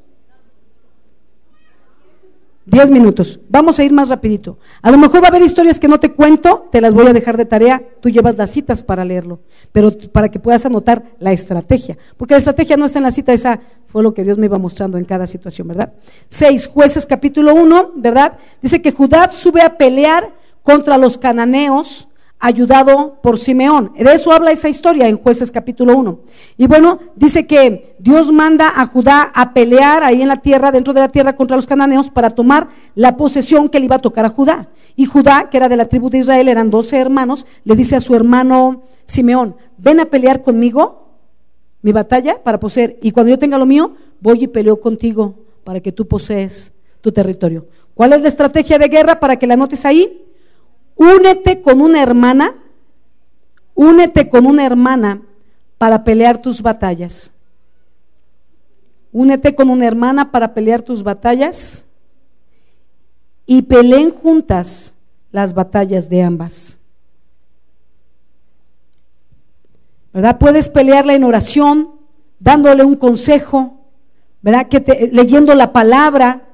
Diez minutos. Vamos a ir más rapidito. A lo mejor va a haber historias que no te cuento, te las voy a dejar de tarea, tú llevas las citas para leerlo, pero para que puedas anotar la estrategia, porque la estrategia no está en la cita, esa fue lo que Dios me iba mostrando en cada situación, ¿verdad? Seis, jueces capítulo uno, ¿verdad? Dice que Judá sube a pelear contra los cananeos ayudado por Simeón. De eso habla esa historia en jueces capítulo 1. Y bueno, dice que Dios manda a Judá a pelear ahí en la tierra, dentro de la tierra, contra los cananeos para tomar la posesión que le iba a tocar a Judá. Y Judá, que era de la tribu de Israel, eran doce hermanos, le dice a su hermano Simeón, ven a pelear conmigo mi batalla para poseer. Y cuando yo tenga lo mío, voy y peleo contigo para que tú posees tu territorio. ¿Cuál es la estrategia de guerra para que la notes ahí? Únete con una hermana, únete con una hermana para pelear tus batallas. Únete con una hermana para pelear tus batallas y peleen juntas las batallas de ambas. ¿Verdad? Puedes pelearla en oración, dándole un consejo, ¿verdad? Que leyendo la palabra,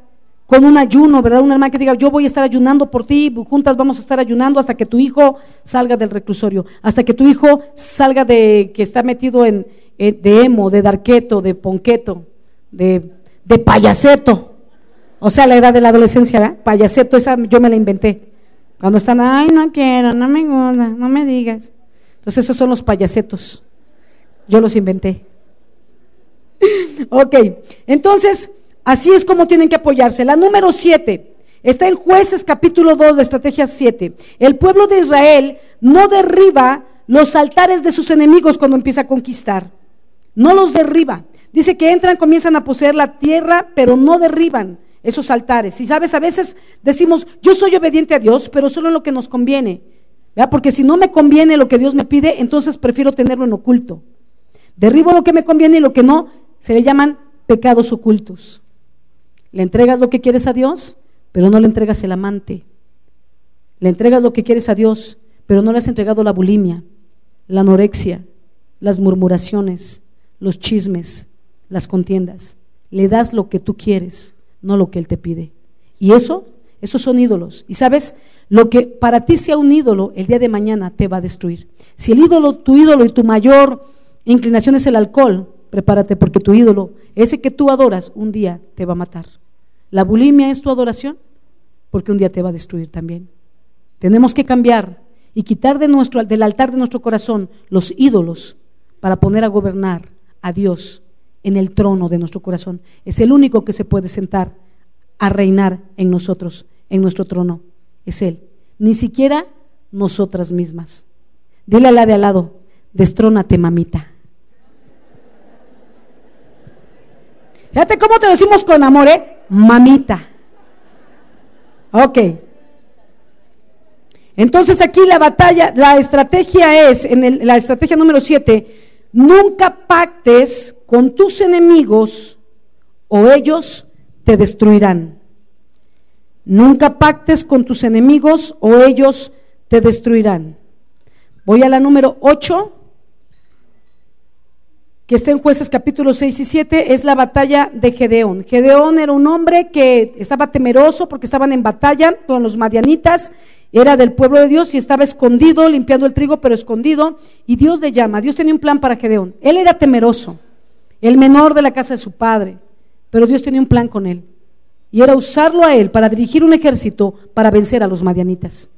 con un ayuno, ¿verdad? Una hermana que diga, yo voy a estar ayunando por ti, juntas vamos a estar ayunando hasta que tu hijo salga del reclusorio, hasta que tu hijo salga de que está metido en, de emo, de darqueto, de ponqueto, de, de payaseto. O sea, la edad de la adolescencia, ¿verdad? Payaseto, esa yo me la inventé. Cuando están, ay, no quiero, no me gusta, no me digas. Entonces esos son los payasetos. Yo los inventé. ok, entonces Así es como tienen que apoyarse. La número siete está en jueces capítulo 2 de estrategia 7. El pueblo de Israel no derriba los altares de sus enemigos cuando empieza a conquistar. No los derriba. Dice que entran, comienzan a poseer la tierra, pero no derriban esos altares. Y sabes, a veces decimos, yo soy obediente a Dios, pero solo en lo que nos conviene. Porque si no me conviene lo que Dios me pide, entonces prefiero tenerlo en oculto. Derribo lo que me conviene y lo que no, se le llaman pecados ocultos. Le entregas lo que quieres a Dios, pero no le entregas el amante. Le entregas lo que quieres a Dios, pero no le has entregado la bulimia, la anorexia, las murmuraciones, los chismes, las contiendas. Le das lo que tú quieres, no lo que Él te pide. Y eso, esos son ídolos. Y sabes, lo que para ti sea un ídolo, el día de mañana te va a destruir. Si el ídolo, tu ídolo y tu mayor inclinación es el alcohol, prepárate porque tu ídolo, ese que tú adoras, un día te va a matar. La bulimia es tu adoración porque un día te va a destruir también. Tenemos que cambiar y quitar de nuestro, del altar de nuestro corazón los ídolos para poner a gobernar a Dios en el trono de nuestro corazón. Es el único que se puede sentar a reinar en nosotros, en nuestro trono. Es Él. Ni siquiera nosotras mismas. Dile a la de al lado, destrónate mamita. Fíjate cómo te decimos con amor, ¿eh? mamita. Ok. Entonces aquí la batalla, la estrategia es, en la estrategia número 7, nunca pactes con tus enemigos o ellos te destruirán. Nunca pactes con tus enemigos o ellos te destruirán. Voy a la número 8 que está en jueces capítulo 6 y 7, es la batalla de Gedeón. Gedeón era un hombre que estaba temeroso porque estaban en batalla con los madianitas, era del pueblo de Dios y estaba escondido, limpiando el trigo, pero escondido, y Dios le llama. Dios tenía un plan para Gedeón. Él era temeroso, el menor de la casa de su padre, pero Dios tenía un plan con él. Y era usarlo a él para dirigir un ejército para vencer a los madianitas.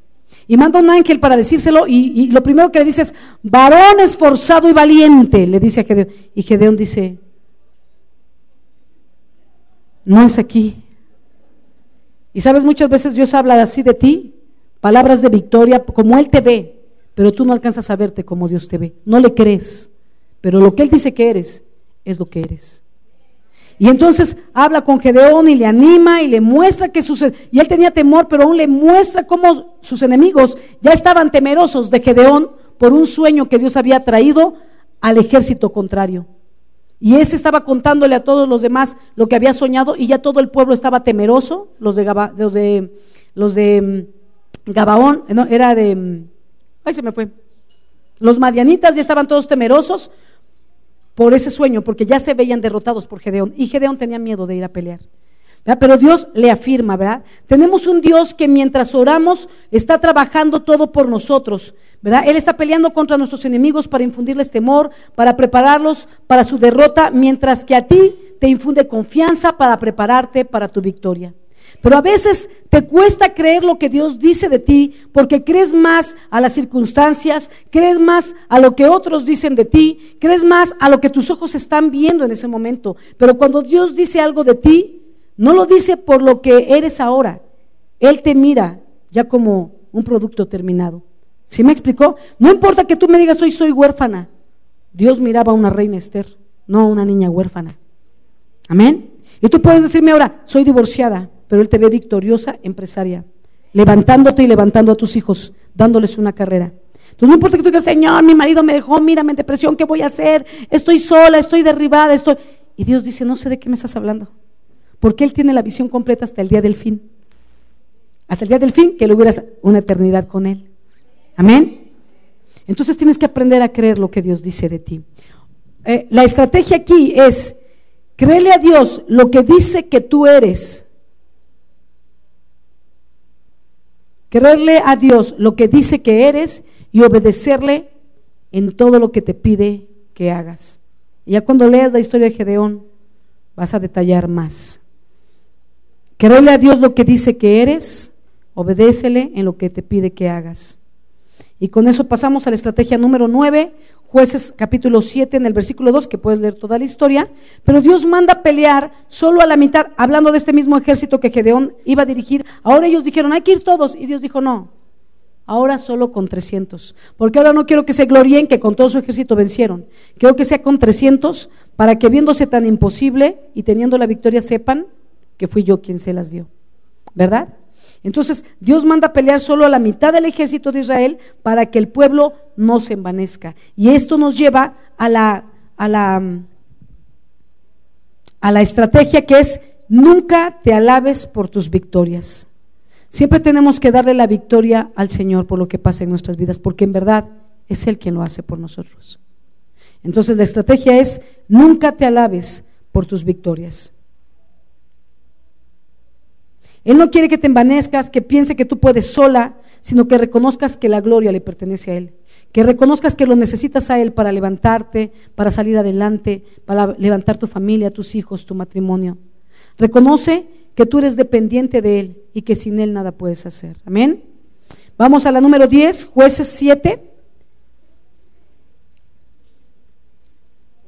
Y manda un ángel para decírselo y, lo primero que le dice es, varón esforzado y valiente, le dice a Gedeón. Y Gedeón dice, no es aquí. Y sabes, muchas veces Dios habla así de ti, palabras de victoria, como Él te ve, pero tú no alcanzas a verte como Dios te ve. No le crees, pero lo que Él dice que eres, es lo que eres. Y entonces habla con Gedeón y le anima y le muestra que sus... Y él tenía temor, pero aún le muestra cómo sus enemigos ya estaban temerosos de Gedeón por un sueño que Dios había traído al ejército contrario. Y ese estaba contándole a todos los demás lo que había soñado y ya todo el pueblo estaba temeroso, los de, los de, los de mm, Gabaón, no, era de... Mm, ay, se me fue. Los madianitas ya estaban todos temerosos por ese sueño, porque ya se veían derrotados por Gedeón. Y Gedeón tenía miedo de ir a pelear. Pero Dios le afirma, ¿verdad? Tenemos un Dios que mientras oramos está trabajando todo por nosotros, ¿verdad? Él está peleando contra nuestros enemigos para infundirles temor, para prepararlos para su derrota, mientras que a ti te infunde confianza para prepararte para tu victoria. Pero a veces te cuesta creer lo que Dios dice de ti porque crees más a las circunstancias, crees más a lo que otros dicen de ti, crees más a lo que tus ojos están viendo en ese momento. Pero cuando Dios dice algo de ti, no lo dice por lo que eres ahora. Él te mira ya como un producto terminado. ¿Sí me explicó? No importa que tú me digas hoy soy huérfana. Dios miraba a una reina Esther, no a una niña huérfana. Amén. Y tú puedes decirme ahora, soy divorciada pero Él te ve victoriosa empresaria, levantándote y levantando a tus hijos, dándoles una carrera. Entonces no importa que tú digas, Señor, mi marido me dejó, mírame en depresión, ¿qué voy a hacer? Estoy sola, estoy derribada, estoy... Y Dios dice, no sé de qué me estás hablando, porque Él tiene la visión completa hasta el día del fin. Hasta el día del fin, que logras una eternidad con Él. Amén. Entonces tienes que aprender a creer lo que Dios dice de ti. Eh, la estrategia aquí es, créele a Dios lo que dice que tú eres Creerle a Dios lo que dice que eres y obedecerle en todo lo que te pide que hagas. Y ya cuando leas la historia de Gedeón, vas a detallar más. Creerle a Dios lo que dice que eres, obedécele en lo que te pide que hagas. Y con eso pasamos a la estrategia número 9, Jueces capítulo 7 en el versículo 2, que puedes leer toda la historia, pero Dios manda pelear solo a la mitad, hablando de este mismo ejército que Gedeón iba a dirigir. Ahora ellos dijeron, hay que ir todos, y Dios dijo, no, ahora solo con 300, porque ahora no quiero que se glorien que con todo su ejército vencieron, quiero que sea con 300 para que viéndose tan imposible y teniendo la victoria sepan que fui yo quien se las dio, ¿verdad? Entonces Dios manda pelear solo a la mitad del ejército de Israel para que el pueblo no se envanezca. Y esto nos lleva a la, a la, a la estrategia que es nunca te alabes por tus victorias. Siempre tenemos que darle la victoria al Señor por lo que pasa en nuestras vidas, porque en verdad es Él quien lo hace por nosotros. Entonces la estrategia es nunca te alabes por tus victorias. Él no quiere que te envanezcas, que piense que tú puedes sola, sino que reconozcas que la gloria le pertenece a Él. Que reconozcas que lo necesitas a Él para levantarte, para salir adelante, para levantar tu familia, tus hijos, tu matrimonio. Reconoce que tú eres dependiente de Él y que sin Él nada puedes hacer. Amén. Vamos a la número 10, jueces 7.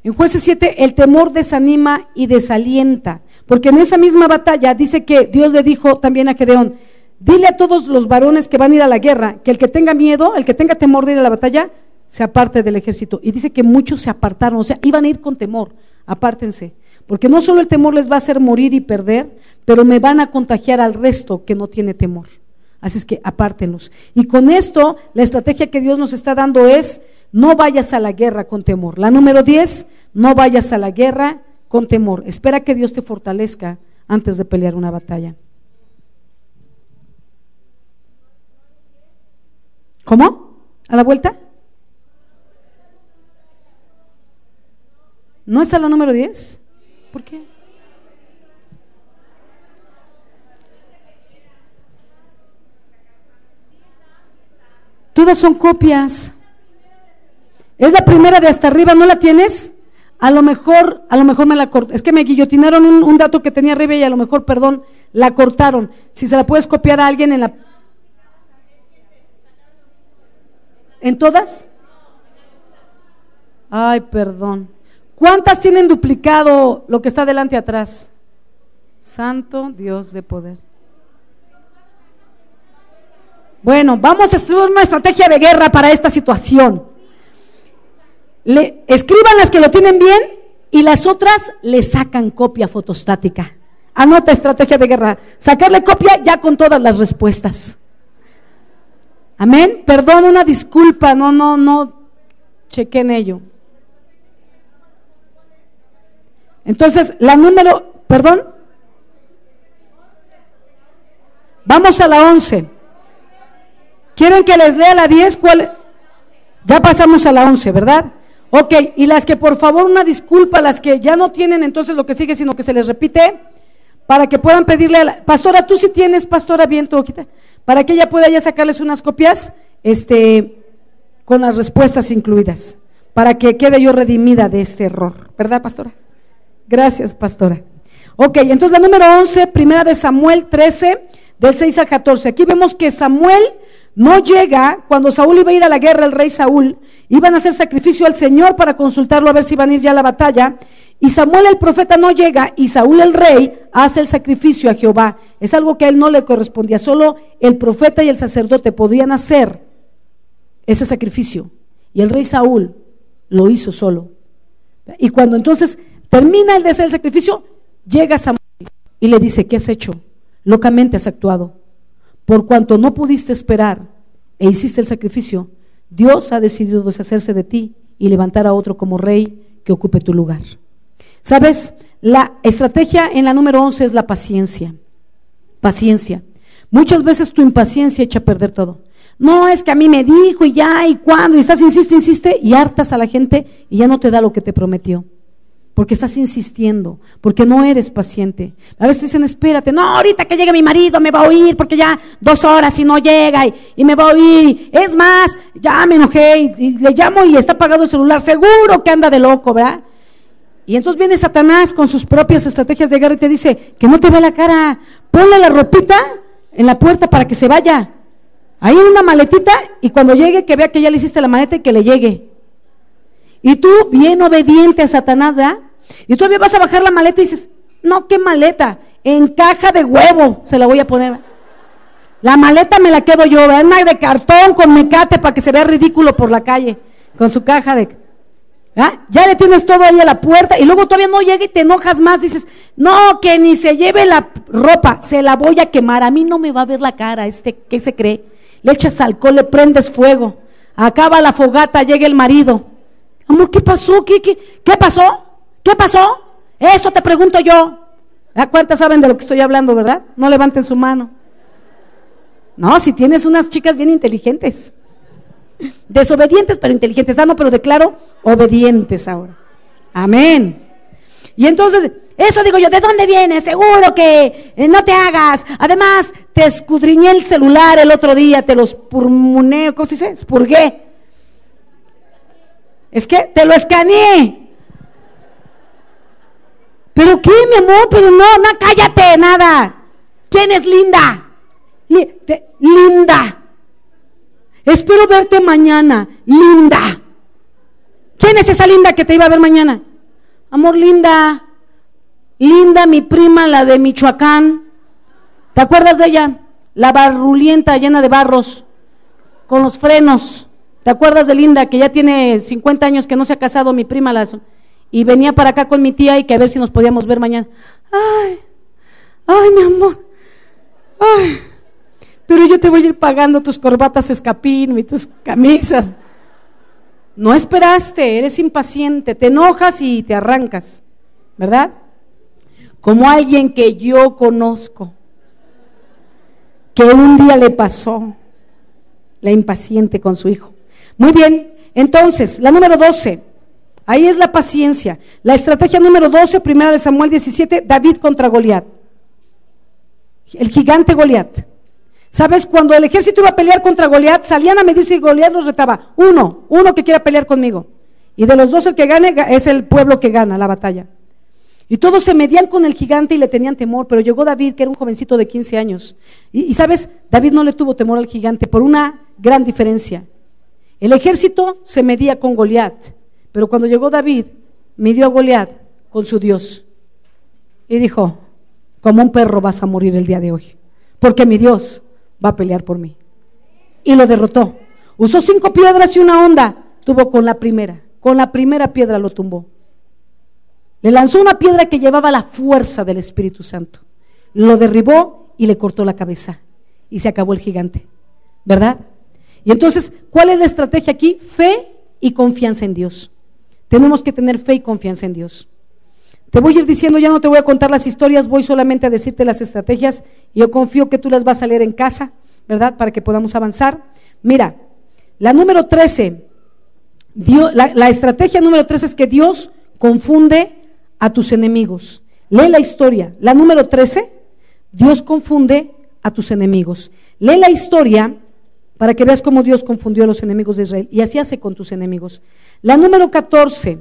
En jueces 7 el temor desanima y desalienta. Porque en esa misma batalla dice que Dios le dijo también a Gedeón, dile a todos los varones que van a ir a la guerra, que el que tenga miedo, el que tenga temor de ir a la batalla, se aparte del ejército. Y dice que muchos se apartaron, o sea, iban a ir con temor, apártense. Porque no solo el temor les va a hacer morir y perder, pero me van a contagiar al resto que no tiene temor. Así es que apártenlos. Y con esto, la estrategia que Dios nos está dando es, no vayas a la guerra con temor. La número 10, no vayas a la guerra con temor. Espera que Dios te fortalezca antes de pelear una batalla. ¿Cómo? ¿A la vuelta? ¿No está la número 10? ¿Por qué? Todas son copias. Es la primera de hasta arriba, ¿no la tienes? A lo mejor, a lo mejor me la cortaron. Es que me guillotinaron un, dato que tenía arriba y a lo mejor, perdón, la cortaron. Si se la puedes copiar a alguien en la... ¿En todas? Ay, perdón. ¿Cuántas tienen duplicado lo que está delante y atrás? Santo Dios de poder. Bueno, vamos a estudiar una estrategia de guerra para esta situación. Le, escriban las que lo tienen bien y las otras le sacan copia fotostática. Anota estrategia de guerra. Sacarle copia ya con todas las respuestas. Amén. Perdón, una disculpa. No, no, no. Chequen ello. Entonces, la número, perdón. Vamos a la 11. ¿Quieren que les lea la 10? ¿Cuál? Ya pasamos a la 11, ¿verdad? Ok, y las que por favor una disculpa, las que ya no tienen entonces lo que sigue, sino que se les repite, para que puedan pedirle a la... Pastora, tú sí tienes, pastora, bien, tu hojita, para que ella pueda ya sacarles unas copias, este, con las respuestas incluidas, para que quede yo redimida de este error, ¿verdad, pastora? Gracias, pastora. Ok, entonces la número 11, primera de Samuel 13, del 6 al 14. Aquí vemos que Samuel no llega, cuando Saúl iba a ir a la guerra, el rey Saúl, iban a hacer sacrificio al Señor para consultarlo a ver si iban a ir ya a la batalla. Y Samuel el profeta no llega y Saúl el rey hace el sacrificio a Jehová. Es algo que a él no le correspondía, solo el profeta y el sacerdote podían hacer ese sacrificio. Y el rey Saúl lo hizo solo. Y cuando entonces termina el de hacer el sacrificio, llega Samuel y le dice, ¿qué has hecho? Locamente has actuado. Por cuanto no pudiste esperar e hiciste el sacrificio, Dios ha decidido deshacerse de ti y levantar a otro como rey que ocupe tu lugar. ¿Sabes? La estrategia en la número 11 es la paciencia. Paciencia. Muchas veces tu impaciencia echa a perder todo. No es que a mí me dijo y ya y cuando y estás insiste, insiste y hartas a la gente y ya no te da lo que te prometió porque estás insistiendo, porque no eres paciente. A veces dicen, espérate, no, ahorita que llegue mi marido me va a oír porque ya dos horas y no llega y, me va a oír. Es más, ya me enojé y, le llamo y está apagado el celular, seguro que anda de loco, ¿verdad? Y entonces viene Satanás con sus propias estrategias de guerra y te dice, que no te vea la cara, ponle la ropita en la puerta para que se vaya. Ahí una maletita y cuando llegue que vea que ya le hiciste la maleta y que le llegue. Y tú, bien obediente a Satanás, ¿verdad? Y todavía vas a bajar la maleta y dices, no, ¿qué maleta? En caja de huevo se la voy a poner. La maleta me la quedo yo, ¿verdad? Una de cartón con mecate para que se vea ridículo por la calle, con su caja de... ¿Ah? Ya le tienes todo ahí a la puerta y luego todavía no llega y te enojas más, dices, no, que ni se lleve la ropa, se la voy a quemar, a mí no me va a ver la cara, este, ¿qué se cree? Le echas alcohol, le prendes fuego, acaba la fogata, llega el marido. Amor, ¿qué pasó? ¿Qué, qué, qué pasó? ¿Qué pasó? Eso te pregunto yo. ¿A cuántas saben de lo que estoy hablando, verdad? No levanten su mano. No, si tienes unas chicas bien inteligentes. Desobedientes, pero inteligentes. Ah, no, pero declaro obedientes ahora. Amén. Y entonces, eso digo yo, ¿de dónde viene? Seguro que eh, no te hagas. Además, te escudriñé el celular el otro día, te los purmuneo, ¿cómo se dice? Expurgué. Es que te lo escaneé. ¿Pero qué, mi amor? Pero no, no, cállate, nada. ¿Quién es Linda? linda. Espero verte mañana. Linda. ¿Quién es esa Linda que te iba a ver mañana? Amor, Linda. Linda, mi prima, la de Michoacán. ¿Te acuerdas de ella? La barrulienta llena de barros, con los frenos. ¿Te acuerdas de Linda, que ya tiene 50 años que no se ha casado, mi prima? La, y venía para acá con mi tía y que a ver si nos podíamos ver mañana. Ay, ay, mi amor, ay, pero yo te voy a ir pagando tus corbatas escapín y tus camisas. No esperaste, eres impaciente, te enojas y te arrancas, ¿verdad? Como alguien que yo conozco, que un día le pasó la impaciente con su hijo. Muy bien, entonces, la número 12. Ahí es la paciencia. La estrategia número 12, primera de Samuel 17, David contra Goliat. El gigante Goliat. ¿Sabes? Cuando el ejército iba a pelear contra Goliat, salían a medirse y Goliat los retaba. Uno, uno que quiera pelear conmigo. Y de los dos el que gane es el pueblo que gana la batalla. Y todos se medían con el gigante y le tenían temor, pero llegó David, que era un jovencito de 15 años. Y, y sabes, David no le tuvo temor al gigante por una gran diferencia. El ejército se medía con Goliat, pero cuando llegó David, midió a Goliat con su Dios. Y dijo, como un perro vas a morir el día de hoy, porque mi Dios va a pelear por mí. Y lo derrotó. Usó cinco piedras y una onda, tuvo con la primera. Con la primera piedra lo tumbó. Le lanzó una piedra que llevaba la fuerza del Espíritu Santo. Lo derribó y le cortó la cabeza. Y se acabó el gigante. ¿Verdad? Y entonces, ¿cuál es la estrategia aquí? Fe y confianza en Dios. Tenemos que tener fe y confianza en Dios. Te voy a ir diciendo, ya no te voy a contar las historias, voy solamente a decirte las estrategias y yo confío que tú las vas a leer en casa, ¿verdad? Para que podamos avanzar. Mira, la número 13, la, la estrategia número 13 es que Dios confunde a tus enemigos. Lee la historia. La número 13, Dios confunde a tus enemigos. Lee la historia para que veas cómo Dios confundió a los enemigos de Israel. Y así hace con tus enemigos. La número 14.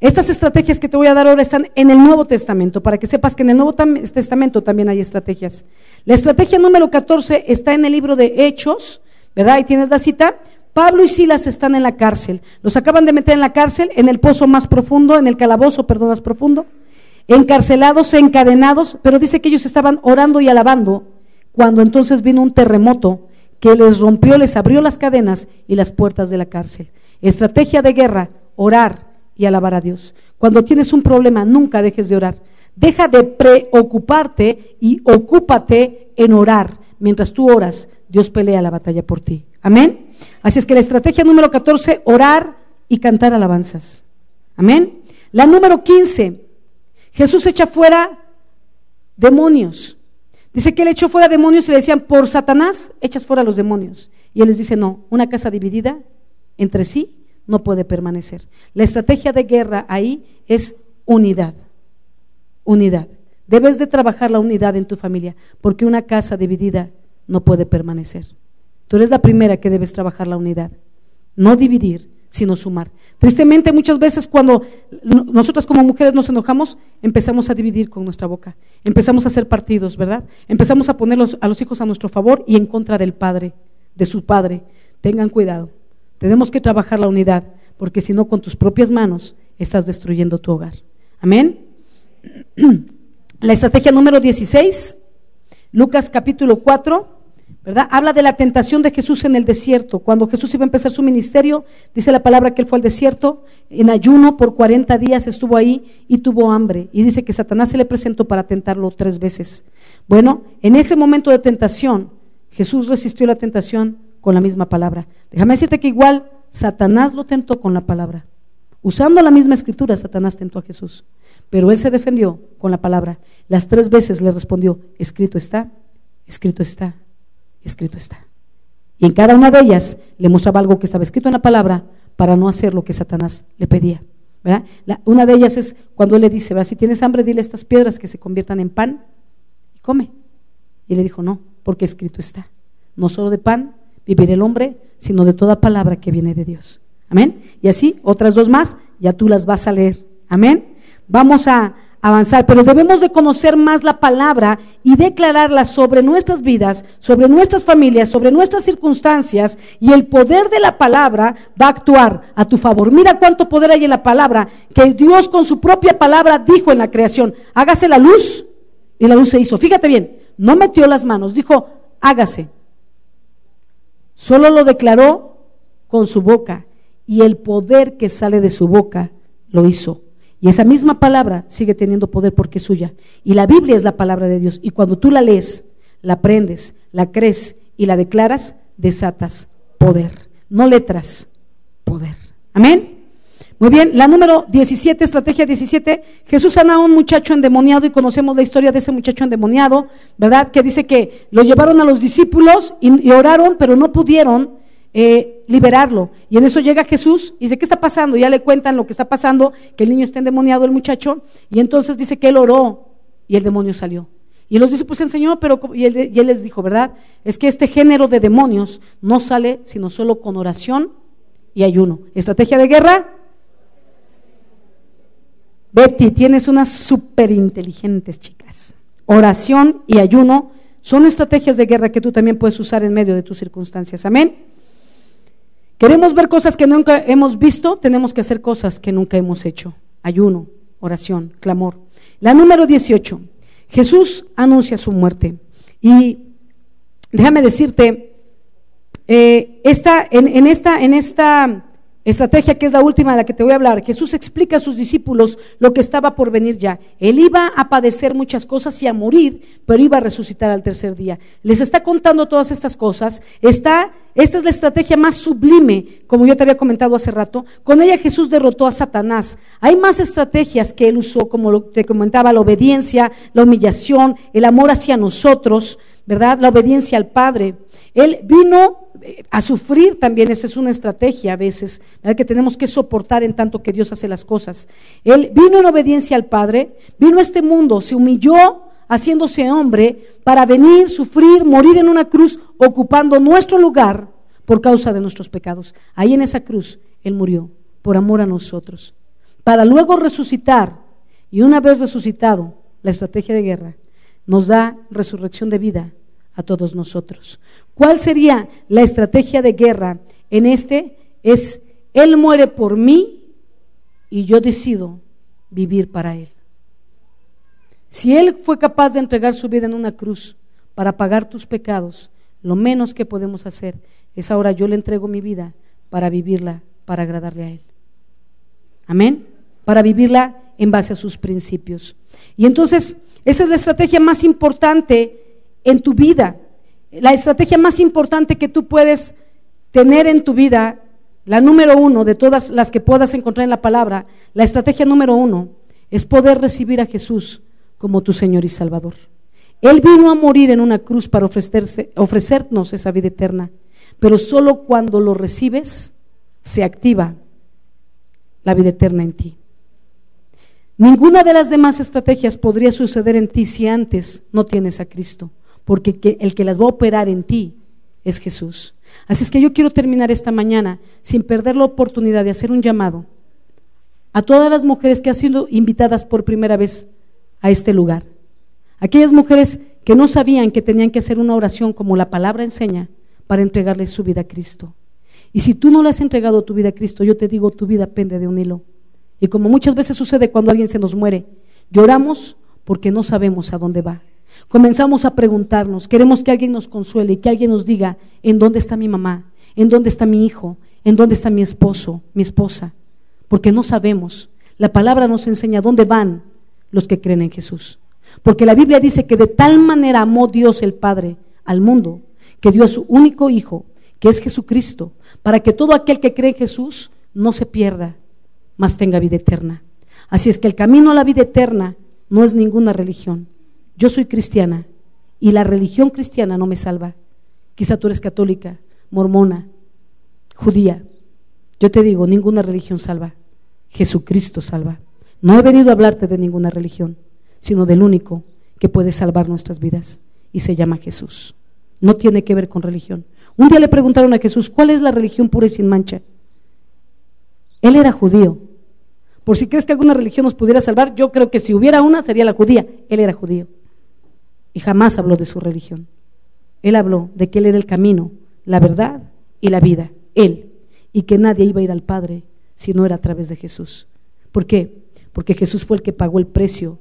Estas estrategias que te voy a dar ahora están en el Nuevo Testamento, para que sepas que en el Nuevo Testamento también hay estrategias. La estrategia número 14 está en el libro de Hechos, ¿verdad? Ahí tienes la cita. Pablo y Silas están en la cárcel. Los acaban de meter en la cárcel, en el pozo más profundo, en el calabozo, perdón, más profundo. Encarcelados, encadenados, pero dice que ellos estaban orando y alabando cuando entonces vino un terremoto que les rompió, les abrió las cadenas y las puertas de la cárcel. Estrategia de guerra, orar y alabar a Dios. Cuando tienes un problema, nunca dejes de orar. Deja de preocuparte y ocúpate en orar. Mientras tú oras, Dios pelea la batalla por ti. Amén. Así es que la estrategia número 14, orar y cantar alabanzas. Amén. La número 15, Jesús echa fuera demonios. Dice que él echó fuera demonios y le decían, por Satanás echas fuera los demonios. Y él les dice, no, una casa dividida entre sí no puede permanecer. La estrategia de guerra ahí es unidad. Unidad. Debes de trabajar la unidad en tu familia, porque una casa dividida no puede permanecer. Tú eres la primera que debes trabajar la unidad. No dividir, sino sumar. Tristemente muchas veces cuando nosotras como mujeres nos enojamos, empezamos a dividir con nuestra boca, empezamos a hacer partidos, ¿verdad? Empezamos a poner a los hijos a nuestro favor y en contra del padre, de su padre. Tengan cuidado, tenemos que trabajar la unidad, porque si no con tus propias manos estás destruyendo tu hogar. Amén. La estrategia número 16, Lucas capítulo 4 Habla de la tentación de Jesús en el desierto. Cuando Jesús iba a empezar su ministerio, dice la palabra que él fue al desierto, en ayuno por 40 días estuvo ahí y tuvo hambre. Y dice que Satanás se le presentó para tentarlo tres veces. Bueno, en ese momento de tentación, Jesús resistió la tentación con la misma palabra. Déjame decirte que igual Satanás lo tentó con la palabra. Usando la misma escritura, Satanás tentó a Jesús. Pero él se defendió con la palabra. Las tres veces le respondió, escrito está, escrito está escrito está. Y en cada una de ellas le mostraba algo que estaba escrito en la palabra para no hacer lo que Satanás le pedía. una de ellas es cuando él le dice, si tienes hambre, dile estas piedras que se conviertan en pan y come. Y le dijo, no, porque escrito está. No solo de pan vivirá el hombre, sino de toda palabra que viene de Dios. Amén. Y así, otras dos más, ya tú las vas a leer. Amén. Vamos a, avanzar, pero debemos de conocer más la palabra y declararla sobre nuestras vidas, sobre nuestras familias, sobre nuestras circunstancias y el poder de la palabra va a actuar a tu favor. Mira cuánto poder hay en la palabra que Dios con su propia palabra dijo en la creación, hágase la luz y la luz se hizo. Fíjate bien, no metió las manos, dijo, hágase. Solo lo declaró con su boca y el poder que sale de su boca lo hizo. Y esa misma palabra sigue teniendo poder porque es suya. Y la Biblia es la palabra de Dios. Y cuando tú la lees, la aprendes, la crees y la declaras, desatas poder. No letras, poder. Amén. Muy bien, la número 17, estrategia 17, Jesús sana a un muchacho endemoniado y conocemos la historia de ese muchacho endemoniado, ¿verdad? Que dice que lo llevaron a los discípulos y, y oraron, pero no pudieron eh, liberarlo. Y en eso llega Jesús y dice, ¿qué está pasando? ya le cuentan lo que está pasando, que el niño está endemoniado, el muchacho, y entonces dice que él oró y el demonio salió. Y los discípulos enseñó, pero y él, y él les dijo, ¿verdad? Es que este género de demonios no sale sino solo con oración y ayuno. ¿Estrategia de guerra? Betty, tienes unas súper inteligentes chicas. Oración y ayuno son estrategias de guerra que tú también puedes usar en medio de tus circunstancias. Amén. Queremos ver cosas que nunca hemos visto, tenemos que hacer cosas que nunca hemos hecho. Ayuno, oración, clamor. La número 18. Jesús anuncia su muerte. Y déjame decirte, eh, esta, en, esta, en esta estrategia que es la última de la que te voy a hablar, Jesús explica a sus discípulos lo que estaba por venir ya. Él iba a padecer muchas cosas y a morir, pero iba a resucitar al tercer día. Les está contando todas estas cosas. Está, esta es la estrategia más sublime, como yo te había comentado hace rato. Con ella Jesús derrotó a Satanás. Hay más estrategias que él usó, como te comentaba, la obediencia, la humillación, el amor hacia nosotros, ¿verdad? La obediencia al Padre. Él vino eh, a sufrir también, esa es una estrategia a veces, que tenemos que soportar en tanto que Dios hace las cosas. Él vino en obediencia al Padre, vino a este mundo, se humilló haciéndose hombre para venir, sufrir, morir en una cruz, ocupando nuestro lugar por causa de nuestros pecados. Ahí en esa cruz Él murió por amor a nosotros, para luego resucitar y una vez resucitado, la estrategia de guerra nos da resurrección de vida a todos nosotros. ¿Cuál sería la estrategia de guerra en este? Es, Él muere por mí y yo decido vivir para Él. Si Él fue capaz de entregar su vida en una cruz para pagar tus pecados, lo menos que podemos hacer es ahora yo le entrego mi vida para vivirla, para agradarle a Él. Amén. Para vivirla en base a sus principios. Y entonces, esa es la estrategia más importante en tu vida. La estrategia más importante que tú puedes tener en tu vida, la número uno de todas las que puedas encontrar en la palabra, la estrategia número uno es poder recibir a Jesús como tu Señor y Salvador. Él vino a morir en una cruz para ofrecerse, ofrecernos esa vida eterna, pero solo cuando lo recibes se activa la vida eterna en ti. Ninguna de las demás estrategias podría suceder en ti si antes no tienes a Cristo porque el que las va a operar en ti es Jesús. Así es que yo quiero terminar esta mañana sin perder la oportunidad de hacer un llamado a todas las mujeres que han sido invitadas por primera vez a este lugar. Aquellas mujeres que no sabían que tenían que hacer una oración como la palabra enseña para entregarles su vida a Cristo. Y si tú no le has entregado tu vida a Cristo, yo te digo, tu vida pende de un hilo. Y como muchas veces sucede cuando alguien se nos muere, lloramos porque no sabemos a dónde va. Comenzamos a preguntarnos, queremos que alguien nos consuele que alguien nos diga, ¿en dónde está mi mamá? ¿En dónde está mi hijo? ¿En dónde está mi esposo, mi esposa? Porque no sabemos. La palabra nos enseña dónde van los que creen en Jesús. Porque la Biblia dice que de tal manera amó Dios el Padre al mundo, que dio a su único Hijo, que es Jesucristo, para que todo aquel que cree en Jesús no se pierda, mas tenga vida eterna. Así es que el camino a la vida eterna no es ninguna religión, yo soy cristiana y la religión cristiana no me salva. Quizá tú eres católica, mormona, judía. Yo te digo, ninguna religión salva. Jesucristo salva. No he venido a hablarte de ninguna religión, sino del único que puede salvar nuestras vidas y se llama Jesús. No tiene que ver con religión. Un día le preguntaron a Jesús, ¿cuál es la religión pura y sin mancha? Él era judío. Por si crees que alguna religión nos pudiera salvar, yo creo que si hubiera una sería la judía. Él era judío y jamás habló de su religión. Él habló de que Él era el camino, la verdad y la vida, Él, y que nadie iba a ir al Padre si no era a través de Jesús. ¿Por qué? Porque Jesús fue el que pagó el precio,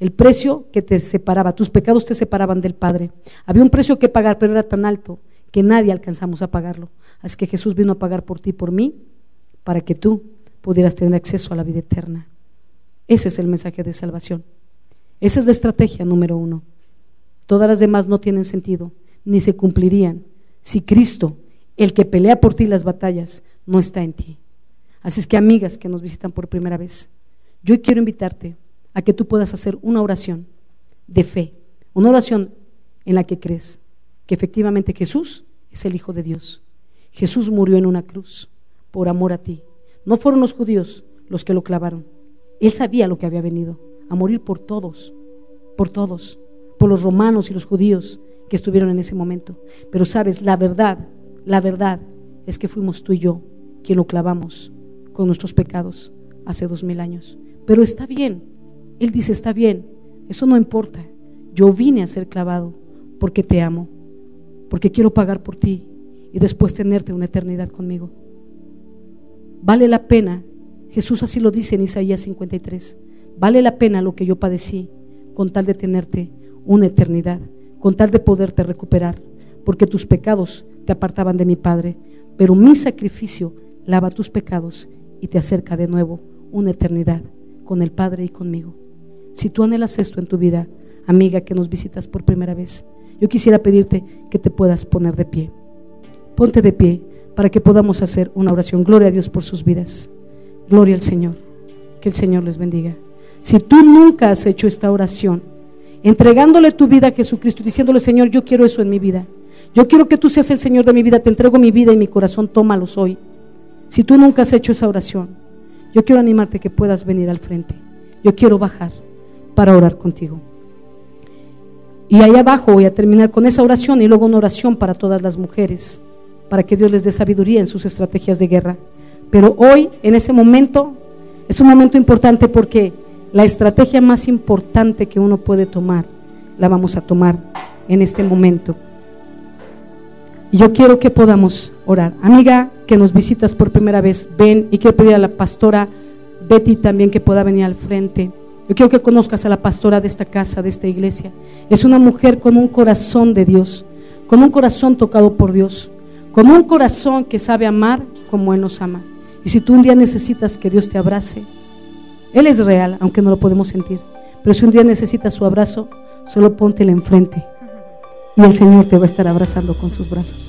el precio que te separaba, tus pecados te separaban del Padre. Había un precio que pagar, pero era tan alto que nadie alcanzamos a pagarlo. Así que Jesús vino a pagar por ti por mí, para que tú pudieras tener acceso a la vida eterna. Ese es el mensaje de salvación. Esa es la estrategia número uno. Todas las demás no tienen sentido, ni se cumplirían si Cristo, el que pelea por ti las batallas, no está en ti. Así es que amigas que nos visitan por primera vez, yo quiero invitarte a que tú puedas hacer una oración de fe, una oración en la que crees que efectivamente Jesús es el Hijo de Dios. Jesús murió en una cruz por amor a ti. No fueron los judíos los que lo clavaron. Él sabía lo que había venido, a morir por todos, por todos por los romanos y los judíos que estuvieron en ese momento. Pero sabes, la verdad, la verdad es que fuimos tú y yo quien lo clavamos con nuestros pecados hace dos mil años. Pero está bien, Él dice, está bien, eso no importa. Yo vine a ser clavado porque te amo, porque quiero pagar por ti y después tenerte una eternidad conmigo. Vale la pena, Jesús así lo dice en Isaías 53, vale la pena lo que yo padecí con tal de tenerte una eternidad, con tal de poderte recuperar, porque tus pecados te apartaban de mi Padre, pero mi sacrificio lava tus pecados y te acerca de nuevo una eternidad con el Padre y conmigo. Si tú anhelas esto en tu vida, amiga que nos visitas por primera vez, yo quisiera pedirte que te puedas poner de pie. Ponte de pie para que podamos hacer una oración. Gloria a Dios por sus vidas. Gloria al Señor. Que el Señor les bendiga. Si tú nunca has hecho esta oración, entregándole tu vida a Jesucristo, diciéndole, Señor, yo quiero eso en mi vida. Yo quiero que tú seas el Señor de mi vida, te entrego mi vida y mi corazón, tómalos hoy. Si tú nunca has hecho esa oración, yo quiero animarte que puedas venir al frente. Yo quiero bajar para orar contigo. Y ahí abajo voy a terminar con esa oración y luego una oración para todas las mujeres para que Dios les dé sabiduría en sus estrategias de guerra. Pero hoy, en ese momento, es un momento importante porque la estrategia más importante que uno puede tomar, la vamos a tomar en este momento. Y yo quiero que podamos orar. Amiga que nos visitas por primera vez, ven y quiero pedir a la pastora Betty también que pueda venir al frente. Yo quiero que conozcas a la pastora de esta casa, de esta iglesia. Es una mujer con un corazón de Dios, con un corazón tocado por Dios con un corazón que sabe amar como Él nos ama. Y si tú un día necesitas que Dios te abrace, Él es real, aunque no lo podemos sentir. Pero si un día necesitas su abrazo, solo póntela enfrente. Y el Señor te va a estar abrazando con sus brazos.